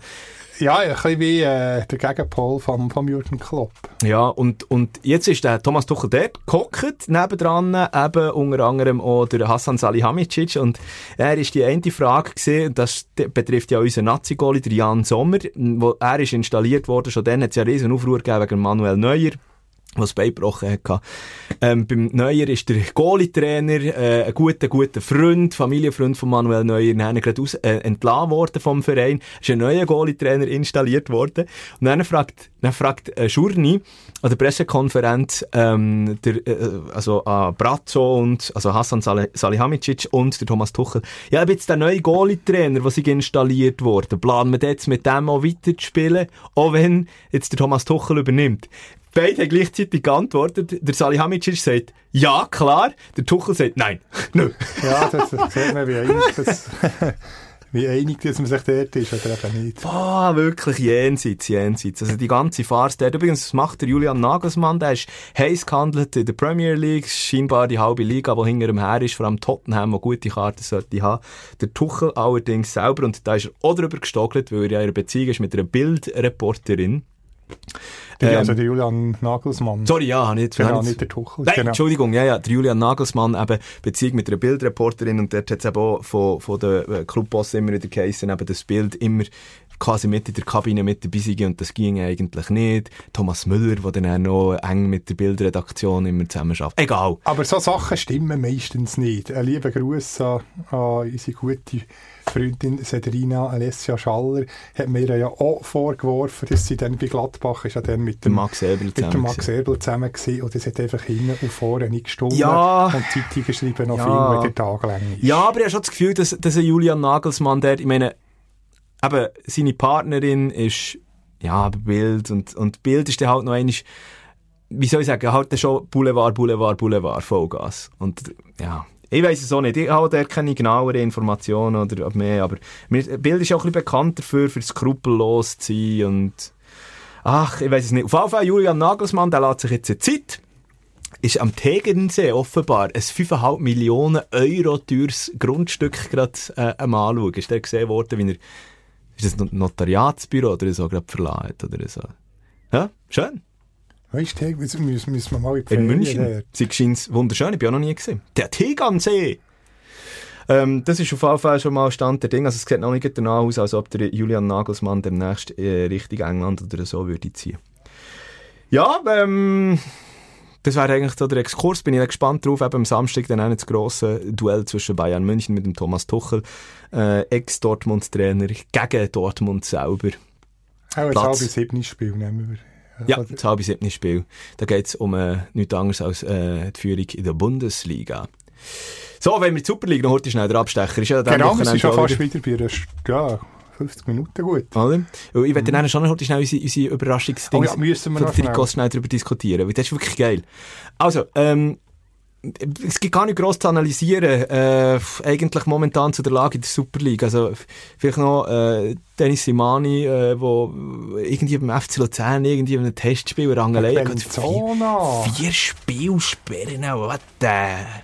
Speaker 2: Ja, ein bisschen wie äh, der Gegenpol vom, vom Jürgen Klopp.
Speaker 1: Ja, und, und jetzt ist der Thomas Tuchel dort gehockt, nebendran eben unter anderem auch der Hassan Salihamidzic. Und er ist die eine Frage gesehen, das betrifft ja unseren Nazi-Goalie, Jan Sommer, wo er ist installiert worden, schon dann hat es ja riesen Aufruhr gegeben wegen Manuel Neuer was gebrochen hat. Ähm, beim Neuer ist der Goalie-Trainer, äh, ein guter, guter Freund, Familienfreund von Manuel Neuer, dann gerade aus, äh, entlassen worden vom Verein, ist ein neuer Goalie-Trainer installiert worden. Und dann fragt, dann fragt äh, Schurni an der Pressekonferenz, ähm, der, äh, also äh, Brazzo und, also Hassan Salih- Salihamidzic und der Thomas Tuchel, ja, aber jetzt der neue Goalie-Trainer, was ich installiert worden, planen wir jetzt mit dem auch weiterzuspielen, auch wenn jetzt der Thomas Tuchel übernimmt. Beide haben gleichzeitig geantwortet. Der Salihamidzic sagt, ja, klar. Der Tuchel sagt, nein. Nö.
Speaker 2: Ja, das, das sieht man, wie einig, das, wie einig dass man sich dort ist oder eben nicht.
Speaker 1: Boah, wirklich jenseits, jenseits. Also die ganze Farce dort. Übrigens, das macht der Julian Nagelsmann, der ist heiß gehandelt in der Premier League, scheinbar die halbe Liga, die hinter ihm her ist, vor allem Tottenham, wo gute Karten sollte haben. Der Tuchel allerdings selber, und da ist er auch drüber gestockelt, weil er ja in einer Beziehung ist mit einer Bildreporterin.
Speaker 2: Der,
Speaker 1: Ähm,
Speaker 2: also der Julian Nagelsmann.
Speaker 1: Sorry, ja, habe ich jetzt
Speaker 2: Genau, nicht der Tuchel.
Speaker 1: Nein,
Speaker 2: genau.
Speaker 1: Entschuldigung, ja, ja, der Julian Nagelsmann, eben Beziehung mit einer Bildreporterin und dort hat es eben auch von, von den äh, Clubboss immer wieder geheißen, eben das Bild immer quasi mit in der Kabine mit dabei sein und das ging eigentlich nicht. Thomas Müller, der dann auch noch eng mit der Bildredaktion immer zusammen arbeitet. Egal.
Speaker 2: Aber so Sachen stimmen meistens nicht. Ein lieber Gruß an, an unsere gute Freundin Sederina Alessia Schaller. Hat mir ja auch vorgeworfen, dass sie dann bei Gladbach ist, ja dann mit dem,
Speaker 1: Max Eberl
Speaker 2: mit dem
Speaker 1: zusammen
Speaker 2: Max. Erbel zusammen gewesen. Und das hat einfach hinten und vorne nicht gestimmt.
Speaker 1: Ja.
Speaker 2: Und die Zeitungen schreiben noch
Speaker 1: Ja.
Speaker 2: viel, wenn der Tag lang ist.
Speaker 1: Ja, aber ich habe schon das Gefühl, dass, dass ein Julian Nagelsmann, der, ich meine, eben, seine Partnerin ist, ja, Bild und, und Bild ist dann halt noch einmal, wie soll ich sagen, halt dann schon Boulevard, Boulevard, Boulevard, Vollgas. Und, ja, ich weiss es auch nicht. Ich habe da keine genaueren Informationen oder mehr, aber Bild ist auch ein bisschen bekannt dafür, für skrupellos zu sein und, ach, ich weiss es nicht. Auf jeden Fall, Julian Nagelsmann, der lässt sich jetzt eine Zeit ist am Tegernsee offenbar ein 5,5 Millionen Euro teures Grundstück gerade äh, am Anschauen. Ist der gesehen worden, wie er, ist das ein Notariatsbüro oder so gerade verlassen oder so? Ja, schön.
Speaker 2: Weißt du, müssen, müssen wir mal in
Speaker 1: In München. Sie scheint wunderschön, ich bin auch noch nie gesehen. Der Tegernsee! Ähm, das ist auf jeden Fall schon mal Stand der Dinge. Also es sieht noch nicht danach aus, als ob der Julian Nagelsmann demnächst äh, Richtung England oder so würde ziehen. Ja, ähm, das wäre eigentlich so der Exkurs. Bin ich gespannt drauf. Eben am Samstag dann auch das grosse Duell zwischen Bayern München mit dem Thomas Tuchel, äh, Ex-Dortmund-Trainer, gegen Dortmund selber.
Speaker 2: Auch ein halbes Spiel nehmen wir.
Speaker 1: Ja,
Speaker 2: Oder-
Speaker 1: das halbe siebte Spiel. Da geht es um äh, nichts anderes als äh, die Führung in der Bundesliga. So, wenn wir die Super League noch heute schnell der Abstecher ist ja dann
Speaker 2: Genau, es ist ja fast wieder bei einer, ja, 50 Minuten gut.
Speaker 1: Oder? Und ich werde dann schon noch heute schnell unsere, unsere
Speaker 2: Oh
Speaker 1: Überraschungsdinge
Speaker 2: ja, müssen wir
Speaker 1: von Trikots
Speaker 2: schnell
Speaker 1: darüber diskutieren, weil das ist wirklich geil. Also, ähm, es gibt gar nicht gross zu analysieren, äh, eigentlich momentan zu der Lage in der Super League. Also, vielleicht noch, äh, Dennis Simani, äh, wo irgendwie beim FC Luzern irgendwie in einem Testspiel Rangelei hat. Vier, vier Spielsperren, auch. what the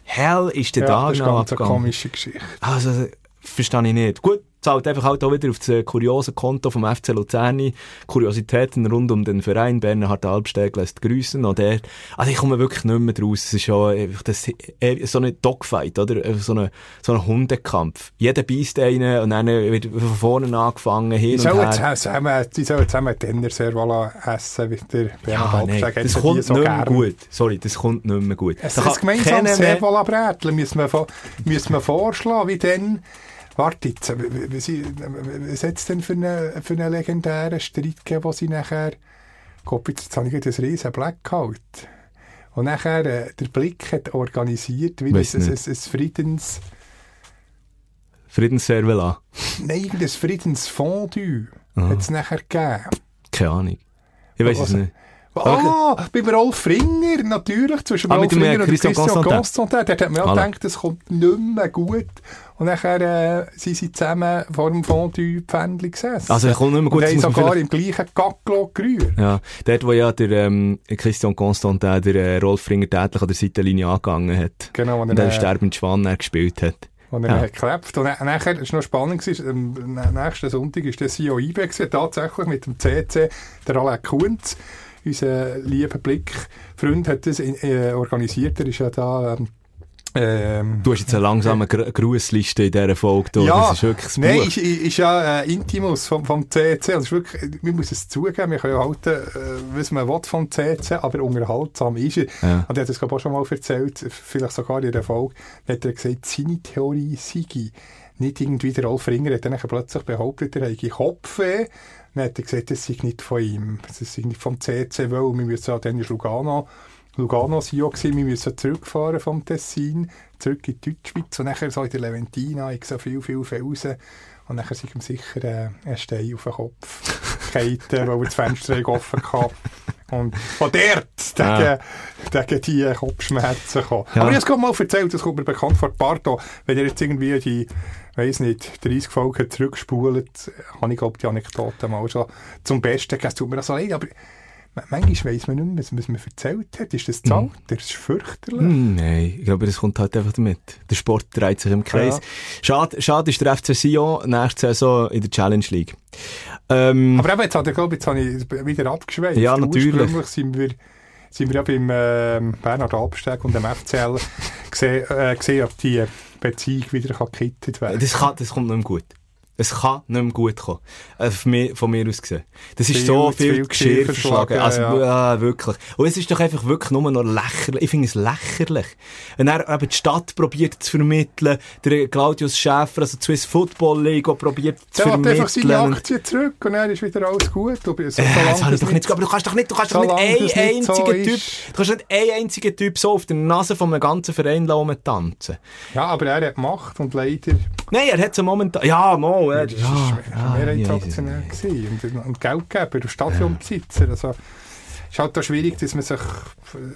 Speaker 1: hell ist denn
Speaker 2: Ja,
Speaker 1: da
Speaker 2: das ist ganz eine komische Geschichte.
Speaker 1: Also, verstehe ich nicht. Gut, zahlt einfach halt auch wieder auf das äh, kuriose Konto vom FC Luzerni. Kuriositäten rund um den Verein. Bernhard Albsteg lässt grüßen. Und der, also ich komme wirklich nicht mehr draus. Es ist schon einfach das, äh, so ein Dogfight, oder? So ein so ein Hundekampf. Jeder beißt einen und dann wird von vorne angefangen, hin und
Speaker 2: sollen
Speaker 1: her.
Speaker 2: zusammen, die sollen zusammen Denner Servala essen, wie der Bernhard
Speaker 1: Ja,
Speaker 2: Albsteg hat
Speaker 1: das kommt
Speaker 2: so
Speaker 1: nicht mehr gut. Sorry, das kommt nicht mehr gut.
Speaker 2: Es
Speaker 1: Da
Speaker 2: ist Servala Brätli müssen wir, müssen wir vorschlagen, wie denn, warte jetzt, was hat es denn für einen für einen legendären Streit gegeben, wo sie nachher, Gott, jetzt habe ich ein riesen Blackout. Und nachher, äh, der Blick hat organisiert, wie
Speaker 1: Weiss
Speaker 2: ein, ein, ein Friedens,
Speaker 1: Friedensservela.
Speaker 2: nein, irgendein Friedensfondue hat es nachher gegeben.
Speaker 1: Keine Ahnung. Ich weiß es
Speaker 2: Also,
Speaker 1: nicht.
Speaker 2: Ah, beim Rolf Fringer, natürlich, zwischen
Speaker 1: Ah,
Speaker 2: Rolf
Speaker 1: äh,
Speaker 2: Fringer und
Speaker 1: Christian Constantin.
Speaker 2: Constantin. Dort hat man auch gedacht, das kommt nicht mehr gut. Und nachher äh, sind sie zusammen vor dem Fondue-Pfändchen gesessen.
Speaker 1: Also, es kommt nicht mehr gut,
Speaker 2: Und haben sogar
Speaker 1: vielleicht-
Speaker 2: im gleichen Gacklo gerührt.
Speaker 1: Ja, dort, wo ja der ähm, Christian Constantin der äh, Rolf Fringer tätlich an der Seitenlinie angegangen hat.
Speaker 2: Genau, und
Speaker 1: Und der
Speaker 2: äh,
Speaker 1: sterbende Schwan gespielt hat.
Speaker 2: Und er
Speaker 1: Ja.
Speaker 2: hat geklebt. Und na- nachher, das war noch spannend, gewesen, am nächsten Sonntag war der CEO IBE, tatsächlich mit dem CC, der Alain Kuntz, unser lieber Blickfreund, hat das in, äh, organisiert. Er ist ja da... Ähm, ähm,
Speaker 1: Du hast jetzt eine langsame Gr Grussliste in dieser Folge. Du. das ist wirklich das
Speaker 2: nein,
Speaker 1: Buch.
Speaker 2: ist, ist ja äh, Intimus vom, vom CC. Das ist wirklich, man muss es zugeben, wir können ja halten, äh, was man will vom CC, aber unterhaltsam ist er.
Speaker 1: Ja.
Speaker 2: Und er hat ich auch schon mal erzählt, vielleicht sogar in der Folge, hat er gesagt, seine Theorie sei nicht irgendwie der Rolf Ringer hat dann plötzlich behauptet, er habe Kopfweh. Dann hat er gesagt, das sei nicht von ihm, das sei nicht vom CC, weil wir müssen ja dann ist Lugano Lugano war ja, gewesen, wir müssen zurückfahren vom Tessin, zurück in die Deutschschweiz und nachher so in der Leventina, ich so viel, viel Felsen und nachher sind ihm sicher äh, ein Stein auf den Kopf gefallen, weil das Fenster offen hatte. Und von dort
Speaker 1: Ah.
Speaker 2: gegen, gegen die Kopfschmerzen kam.
Speaker 1: Ja.
Speaker 2: Aber ich habe es mal erzählt, das kommt mir bekannt vor Parto, wenn ihr jetzt irgendwie die, weiss nicht, 30 Folgen zurückspult, habe ich glaube die Anekdote mal schon zum Besten gegeben. Es tut mir das so leid, aber manchmal weiss man nicht mehr, was, man erzählt hat. Ist das das Alter? Das ist fürchterlich.
Speaker 1: Hm, Nein, ich glaube, das kommt halt einfach damit. Der Sport dreht sich im Kreis.
Speaker 2: Ja.
Speaker 1: Schade, schade ist der FC Sion nächste Saison in der Challenge League. Ähm,
Speaker 2: Aber eben, jetzt, hat er, glaube ich, jetzt habe ich wieder abgeschweift.
Speaker 1: Ja, natürlich.
Speaker 2: Ursprünglich sind wir, sind wir ja beim ähm, Bernhard Albsteg und dem FCL gesehen, äh, gesehen, ob die Beziehung wieder kann gekittet werden
Speaker 1: das, kann, das kommt nicht mehr gut. Es kann nicht mehr gut kommen. Äh, von, mir, von mir aus gesehen. Das ist
Speaker 2: Viel
Speaker 1: so viel
Speaker 2: viel
Speaker 1: Geschirr verschlagen. Also,
Speaker 2: ja.
Speaker 1: ja. wirklich. Und es ist doch einfach wirklich nur noch lächerlich. Ich finde es lächerlich. Wenn er eben die Stadt probiert zu vermitteln, der Claudius Schäfer, also die Swiss Football League, probiert zu
Speaker 2: Der hat einfach seine
Speaker 1: vermitteln.
Speaker 2: Aktien zurück und dann ist wieder alles gut. Und so,
Speaker 1: Äh, das habe ich doch nicht, aber du kannst doch nicht, du kannst doch nicht
Speaker 2: das nicht so
Speaker 1: Typ,
Speaker 2: ist.
Speaker 1: du kannst nicht einen einzigen Typ so auf der Nase von einem ganzen Verein tanzen.
Speaker 2: Ja, aber er hat Macht und leider
Speaker 1: Nein, er hat so momentan, ja, mal, er,
Speaker 2: das ist
Speaker 1: ja,
Speaker 2: ja,
Speaker 1: ja,
Speaker 2: Mehrheitsaktionär gewesen und, und Geldgeber und Stadionbesitzer. Also, es ist halt auch schwierig, dass man sich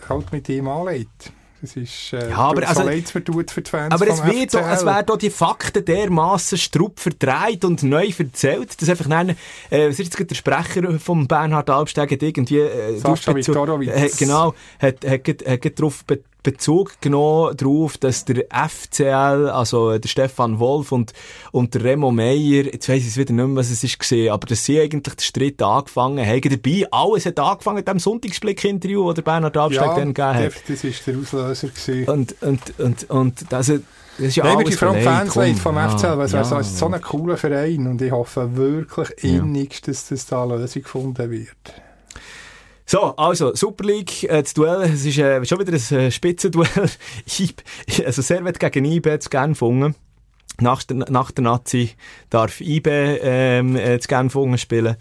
Speaker 2: halt mit ihm anlegt. Das ist, äh,
Speaker 1: Ja, aber
Speaker 2: so
Speaker 1: also-
Speaker 2: leid es für die Fans
Speaker 1: Aber es, wird doch, es werden doch die Fakten dermassen strupp verdreht und neu erzählt, dass einfach nein, äh, was ist jetzt der Sprecher von Bernhard Albsteg hat irgendwie, äh,
Speaker 2: Sascha Viktorowitz.
Speaker 1: äh, genau, hat, hat, hat, hat darauf be Bezug genommen darauf, dass der FCL, also der Stefan Wolf und, und der Remo Meyer, jetzt weiss ich es wieder nicht mehr, was es ist gesehen, aber dass sie eigentlich den Streit angefangen haben. Dabei, alles hat angefangen mit dem Sonntagsblick-Interview, das der Bernhard Albsteg
Speaker 2: ja,
Speaker 1: dann gegeben hat.
Speaker 2: das ist der Auslöser gewesen.
Speaker 1: Und, und, und, und das, das ist ja
Speaker 2: Nein,
Speaker 1: alles
Speaker 2: vor allem Fans vom
Speaker 1: komm,
Speaker 2: FCL, weil es
Speaker 1: ja,
Speaker 2: also, ist so ein cooler Verein und ich hoffe wirklich innigst, dass das da eine Lösung gefunden wird.
Speaker 1: So, also, Super League, äh, das Duell, es ist äh, schon wieder ein äh, Spitzenduell. Also Servet gegen IB zu Genfungen. Nach der, nach der Nazi darf IB ähm, äh, zu Genfungen spielen.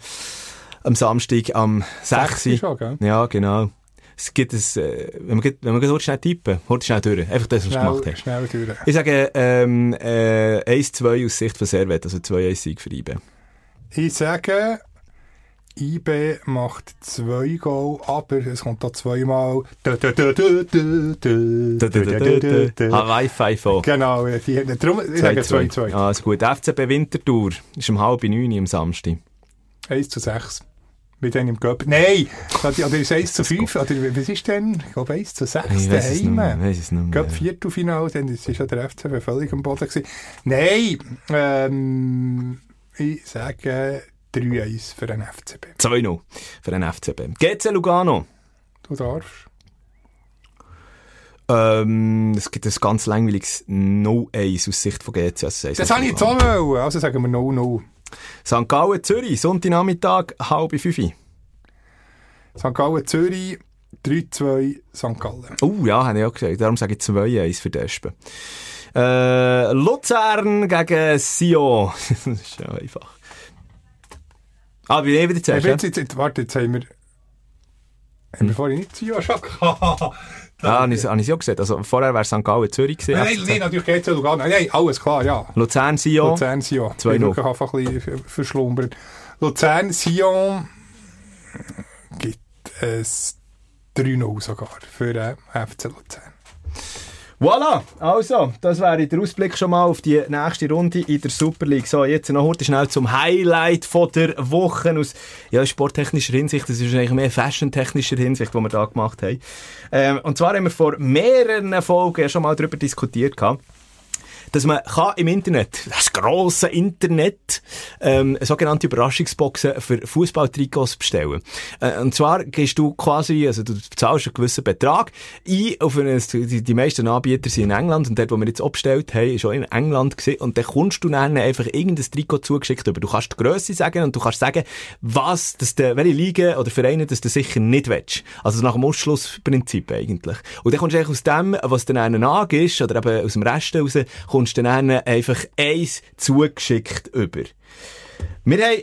Speaker 1: Am Samstag am 6.
Speaker 2: Sechs schon, gell?
Speaker 1: Ja, genau. Es gibt ein, äh, wenn man, wenn man schnell tippen, hol schnell durch. Einfach das, was du gemacht
Speaker 2: Schnell,
Speaker 1: hast.
Speaker 2: schnell durch.
Speaker 1: Ich sage ähm, äh, 1-2 aus Sicht von Servet, also 2-1-Sieg für IB.
Speaker 2: Ich sage, IB macht zwei Goal, aber es kommt da zweimal.
Speaker 1: Hawaii 5
Speaker 2: Genau, die, darum, ich sage 2-2.
Speaker 1: Also gut, FCB Winterthur ist um halb neun am Samstag.
Speaker 2: 1 zu 6. Mit im Göpp. Nein! Oder ist es 1 zu 5? Oder was ist denn? Ich glaube 1 zu 6
Speaker 1: Ich weiss es nicht mehr.
Speaker 2: daheim. Göpp Viertelfinale, dann ist ja der FCB völlig am Boden gewesen. Nein! Ähm, ich sage 3-1 für den FCB.
Speaker 1: 2-0 für den FCB. GC Lugano.
Speaker 2: Du darfst.
Speaker 1: Ähm, es gibt ein ganz langweiliges 0-1 aus Sicht von GC. Also
Speaker 2: Das habe ich jetzt auch wollen. Also sagen wir 0-0.
Speaker 1: St. Gallen, Zürich, Sonntagnachmittag, halb fünf.
Speaker 2: St. Gallen, Zürich, 3-2 St. Gallen.
Speaker 1: Oh ja, habe ich auch gesagt. Darum sage ich 2-1 für Despen. Äh, Luzern gegen Sion. das ist ja einfach. Ah, bin ich wieder zuerst,
Speaker 2: jetzt, jetzt, jetzt, warte, jetzt haben wir... Haben wir vorhin nicht Zio schon gehabt?
Speaker 1: Ja, habe ich, habe ich ja gesagt. Also vorher wäre St. Gallen Zürich gewesen.
Speaker 2: Nein, nein, natürlich geht es ja Lugano. Nein, nein, alles klar, ja.
Speaker 1: Luzern, Sion.
Speaker 2: Luzern, Sion.
Speaker 1: 2-0.
Speaker 2: Ich wirklich einfach ein bisschen verschlumbern. Luzern, Sion gibt es 3-0 sogar für den FC Luzern.
Speaker 1: Voilà, also, das wäre der Ausblick schon mal auf die nächste Runde in der Super League. So, jetzt noch heute schnell zum Highlight von der Woche aus ja, sporttechnischer Hinsicht, das ist eigentlich mehr fashiontechnischer Hinsicht, die wir da gemacht haben. Ähm, und zwar haben wir vor mehreren Folgen schon mal darüber diskutiert gehabt, dass man kann im Internet, das grosse Internet, ähm, sogenannte Überraschungsboxen für Fußballtrikots bestellen. Äh, und zwar gehst du quasi, also du bezahlst einen gewissen Betrag ein, auf ein, die, die meisten Anbieter sind in England und dort, wo wir jetzt abgestellt haben, ist auch in England gewesen, und dann kommst du dann einfach irgendein Trikot zugeschickt über. Du kannst die Grösse sagen und du kannst sagen, was, dass der, welche Liga oder Vereine, das du sicher nicht willst. Also nach dem Ausschlussprinzip eigentlich. Und dann kommst du eigentlich aus dem, was dann einen angibst, oder eben aus dem Rest raus, kommst du dann einfach eins zugeschickt über. Wir haben,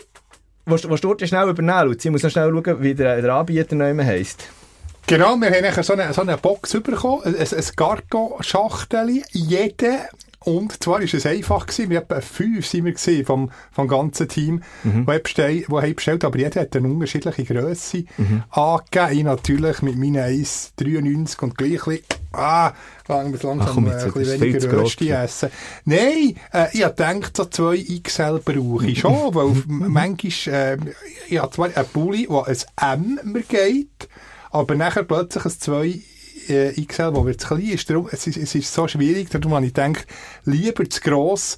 Speaker 1: willst, willst du dort schnell übernehmen, Luzi? Ich muss noch schnell schauen, wie der, der Anbieter noch immer heisst.
Speaker 2: Genau, wir haben so eine, so eine Box bekommen, ein, ein Cargo-Schachtel, jede. Und zwar war es einfach, gewesen, wir etwa fünf sind wir gewesen vom, vom ganzen Team,
Speaker 1: Mhm.
Speaker 2: die, bestell, die haben bestellt, aber jeder hat eine unterschiedliche Grösse
Speaker 1: Mhm.
Speaker 2: angegeben. Ich natürlich mit meinen 1,93 und gleich ein bisschen, ah, lang, bis langsam
Speaker 1: Ach komm,
Speaker 2: äh,
Speaker 1: jetzt,
Speaker 2: ein
Speaker 1: das ist
Speaker 2: bisschen weniger Rösti essen. Nein, äh, ich habe gedacht, so zwei XL brauche ich schon, weil manchmal, äh, ich habe zwar einen Pulli, der ein M mir geht, aber nachher plötzlich ein 2 äh, XL, wo wir zu klein ist. Darum, es, ist. es ist so schwierig, darum habe ich gedacht, lieber zu gross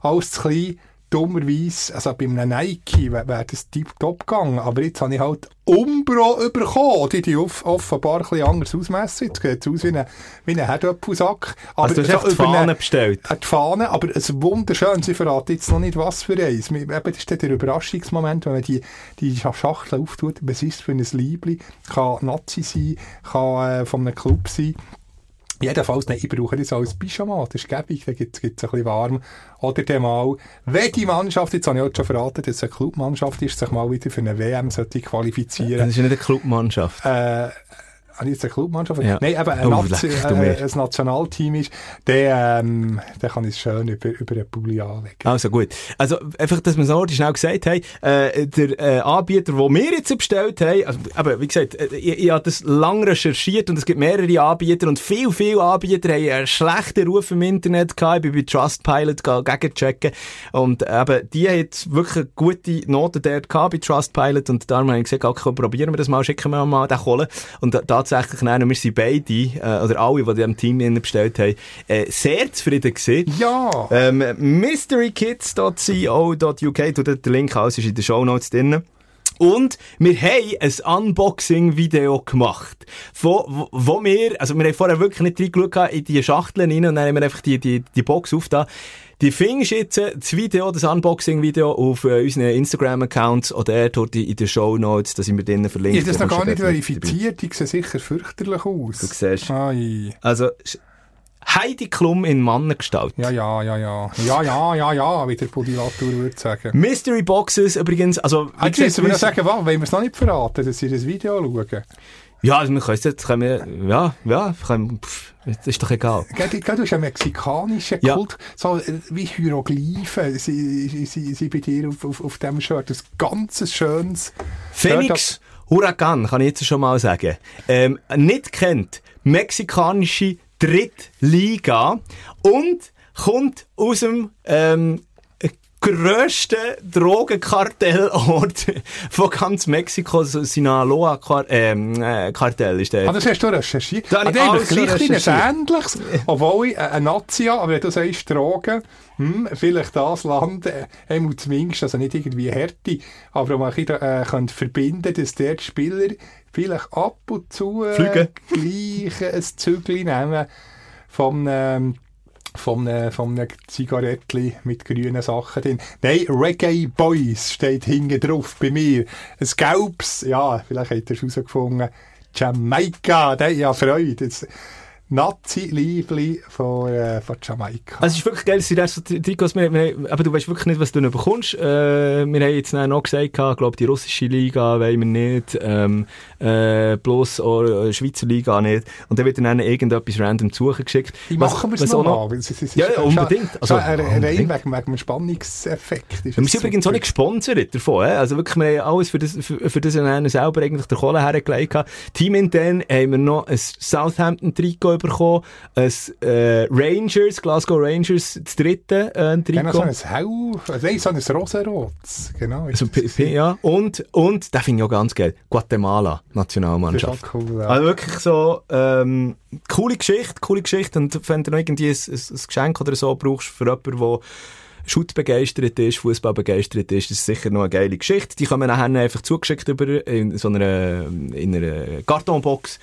Speaker 2: als zu klein, dummerweise, also bei einem Nike wäre wär das tiptop gegangen, aber jetzt habe ich halt Umbro bekommen, die die off offenbar ein bisschen anders ausmessen. Jetzt sieht es aus wie ein, wie ein Herdöpfelsack. Aber
Speaker 1: Also du hast echt die
Speaker 2: über eine-
Speaker 1: Fahne bestellt.
Speaker 2: äh, die Fahne, aber es ist wunderschön. Sie verraten jetzt noch nicht, was für eins. Eben, das ist der Überraschungsmoment, wenn man die, die Schachtel auftut. Was ist für ein Liebling? Kann Nazi sein, kann äh, von einem Club sein. Jedenfalls, nein, ich brauche das als Pyjama. Das ist gäbig, da gibt es ein bisschen warm. Oder dann mal, wenn die Mannschaft, jetzt habe ich auch schon verraten, dass es eine Clubmannschaft ist, sich mal wieder für eine WM sollte
Speaker 1: Das
Speaker 2: qualifizieren.
Speaker 1: ist ja nicht eine Clubmannschaft.
Speaker 2: Äh, habe ich jetzt eine Clubmannschaft?
Speaker 1: Ja.
Speaker 2: Nein, eben ein,
Speaker 1: Oh,
Speaker 2: Nazi, äh, ein Nationalteam ist, der, ähm, der kann es schön über, über einen Pulli anlegen.
Speaker 1: Also gut. Also einfach, dass wir so schnell gesagt haben, äh, der äh, Anbieter, den wir jetzt bestellt haben, also, aber wie gesagt, äh, ich, ich habe das lang recherchiert und es gibt mehrere Anbieter und viel, viele Anbieter haben einen schlechten Ruf im Internet gehabt. Ich bin bei Trustpilot ge- gegenchecken und äh, eben, die haben jetzt wirklich eine gute Note dort gehabt bei Trustpilot und darum habe ich gesagt, okay, komm, probieren wir das mal, schicken wir mal den Kohlen. Und äh, tatsächlich, nein, wir sind beide, äh, oder alle, die diesem Team bestellt haben, äh, sehr zufrieden gewesen.
Speaker 2: Ja!
Speaker 1: Ähm, mysterykids.co.uk, der Link aus, ist in den Shownotes drin. Und wir haben ein Unboxing-Video gemacht, wo, wo, wo wir, also wir haben vorher wirklich nicht reingeschaut in die Schachteln rein und dann haben wir einfach die, die, die Box aufgetan. Die findest jetzt, das Video, das Unboxing-Video auf äh, unseren Instagram-Accounts oder dort in den Shownotes, da sind wir drinnen verlinkt.
Speaker 2: Ich habe das
Speaker 1: Da
Speaker 2: noch gar nicht verifiziert. Die sehen sicher fürchterlich aus.
Speaker 1: Du siehst.
Speaker 2: Ei.
Speaker 1: Also, Heidi Klum in Mannengestalt.
Speaker 2: Ja, ja, ja, ja. Ja, ja, ja, ja, wie der Pudi Latour würde sagen.
Speaker 1: Mystery Boxes übrigens, also, wie
Speaker 2: Jetzt müssen wir sagen, was, wollen wir es noch nicht verraten, dass sie das Video schauen?
Speaker 1: Ja, also wir können es jetzt, können wir, ja, ja, können, pff, das ist doch egal.
Speaker 2: Gell, du hast einen mexikanischen
Speaker 1: Ja.
Speaker 2: Kult, so äh, wie Hieroglyphen, sie, sie, sie, sie bei dir auf, auf, auf dem Shirt, ein ganz schönes...
Speaker 1: Phoenix Huracan, kann ich jetzt schon mal sagen. Ähm, nicht kennt, mexikanische Drittliga und kommt aus dem, ähm, grössten Drogenkartellort von ganz Mexiko, so Sinaloa-Kartell ähm, äh, ist der.
Speaker 2: Ah, das hast du recherchiert?
Speaker 1: Da habe
Speaker 2: ah,
Speaker 1: ich alles
Speaker 2: gleich
Speaker 1: recherchiert.
Speaker 2: ähnliches, obwohl ich äh, ein Nazi habe, aber wenn du sagst Drogen, hm, vielleicht das Land, äh, zumindest, also nicht irgendwie Härte, aber man kann äh, könnte verbinden, dass die Spieler vielleicht ab und zu äh, gleich ein Zügel nehmen vom ähm, vom, äh, vom Zigarettli mit grünen Sachen drin. Nein, Reggae Boys steht hinten drauf bei mir. Ein gelbes, ja, vielleicht habt ihr es herausgefunden. Jamaika, da ja Freude. Das Nazi-Liebli von, äh, von Jamaika.
Speaker 1: Also es ist wirklich geil, es sind erst so Tri- Trikots, wir, wir, aber du weißt wirklich nicht, was du bekommst. Äh, wir haben jetzt noch gesagt, ich glaube, die russische Liga wollen wir nicht, ähm, äh, bloß auch äh, Schweizer Liga nicht. Und dann wird dann irgendetwas random zugeschickt. Was-
Speaker 2: machen wir es
Speaker 1: auch
Speaker 2: noch
Speaker 1: Ja, ja, unbedingt. Also,
Speaker 2: rein wegen, wegen dem Spannungseffekt. Ist
Speaker 1: Wir sind übrigens auch nicht gesponsert davon. Also wirklich, wir haben alles für das, für, für das selber eigentlich der Kohle hergelegt. Teamintern haben wir noch ein Southampton-Trikot bekommen, ein äh, Rangers, Glasgow Rangers, das dritte äh,
Speaker 2: Genau,
Speaker 1: Trikot.
Speaker 2: so ein Hau, nein, so ein rosarotes. Genau.
Speaker 1: Also, ja. Und, und, das finde ich auch ganz geil, Guatemala,
Speaker 2: das ist
Speaker 1: Nationalmannschaft.
Speaker 2: auch cool. Ja.
Speaker 1: Also wirklich so, ähm, coole Geschichte, coole Geschichte. Und wenn du noch irgendwie ein, ein, ein Geschenk oder so brauchst für jemanden, der Shoot begeistert ist, Fußball begeistert ist, das ist sicher noch eine geile Geschichte. Die kommen nachher einfach zugeschickt über in so einer, in einer Kartonbox.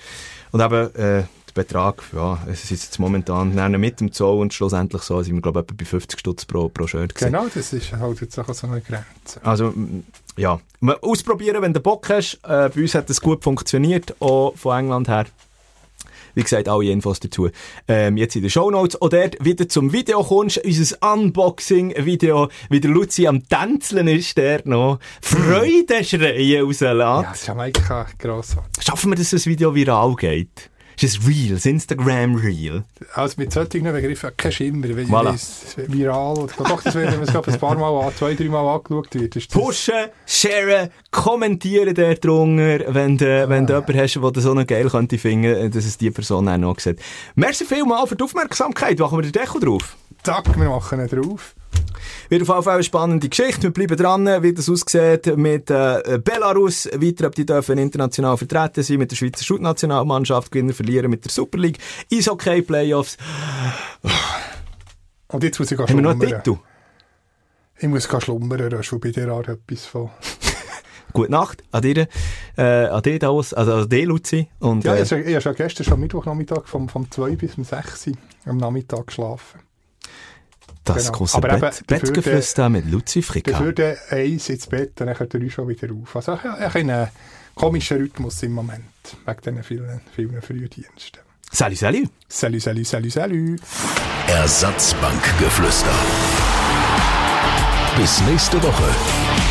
Speaker 1: Und eben, äh, der Betrag, ja, es ist jetzt momentan mit dem Zoll und schlussendlich so, sind wir, glaube ich, etwa bei 50 Stutz pro, pro Shirt gewesen.
Speaker 2: Genau, das ist halt jetzt auch so eine Grenze.
Speaker 1: Also, ja. Mal Ausprobieren, wenn du Bock hast. Äh, bei uns hat das gut funktioniert, auch von England her. Wie gesagt, alle Infos dazu. Ähm, jetzt in den Shownotes. Und dort wieder zum Video kommst, unser Unboxing-Video, wie der Luzi am Tänzeln ist, der noch Freude schreien rauslässt.
Speaker 2: Ja, Jamaika, grossartig.
Speaker 1: Schaffen wir, dass das Video viral geht? Ist es real? Das Instagram-real?
Speaker 2: Also mit solchen Begriffen kein Schimmer, weil
Speaker 1: Voilà.
Speaker 2: es viral oder doch, das wird, wenn es ein paar Mal, zwei, drei Mal angeschaut wird, ist.
Speaker 1: Pushen, sharen, kommentieren dort drunter, wenn du, wenn du jemanden hast, der das so noch geil könnte finden, dass es die Person auch noch sieht. Merci vielmal für die Aufmerksamkeit. Machen wir den Deckel drauf.
Speaker 2: Zack, wir machen ihn drauf.
Speaker 1: Wird auf jeden Fall eine spannende Geschichte. Wir bleiben dran, wie das aussieht mit äh, Belarus. Weiter, ob die dürfen international vertreten sein, mit der Schweizer Schutnationalmannschaft gewinnen, verlieren mit der Super League, Eishockey Playoffs.
Speaker 2: Und jetzt muss ich
Speaker 1: Haben wir noch einen
Speaker 2: schlummern.
Speaker 1: Titel?
Speaker 2: Ich muss gehen schlummern, Rösch, bei dir auch etwas von...
Speaker 1: Gute Nacht an dir, äh, an dir da aus, also an dir, Luzi. Und,
Speaker 2: Ja,
Speaker 1: äh,
Speaker 2: ich habe schon gestern, schon Mittwochnachmittag, vom, vom 2 bis um 6 Uhr am Nachmittag geschlafen.
Speaker 1: Das
Speaker 2: genau.
Speaker 1: große
Speaker 2: Aber
Speaker 1: Bett,
Speaker 2: dafür
Speaker 1: Bettgeflüster mit Luzi Fricka.
Speaker 2: Dafür dann eins ins Bett, dann kommt er schon wieder auf. Also habe einen komischen Rhythmus im Moment, wegen diesen vielen, vielen Frühdiensten.
Speaker 1: Salut, salut.
Speaker 2: Salut, salut, salut, salut.
Speaker 3: Ersatzbankgeflüster. Bis nächste Woche.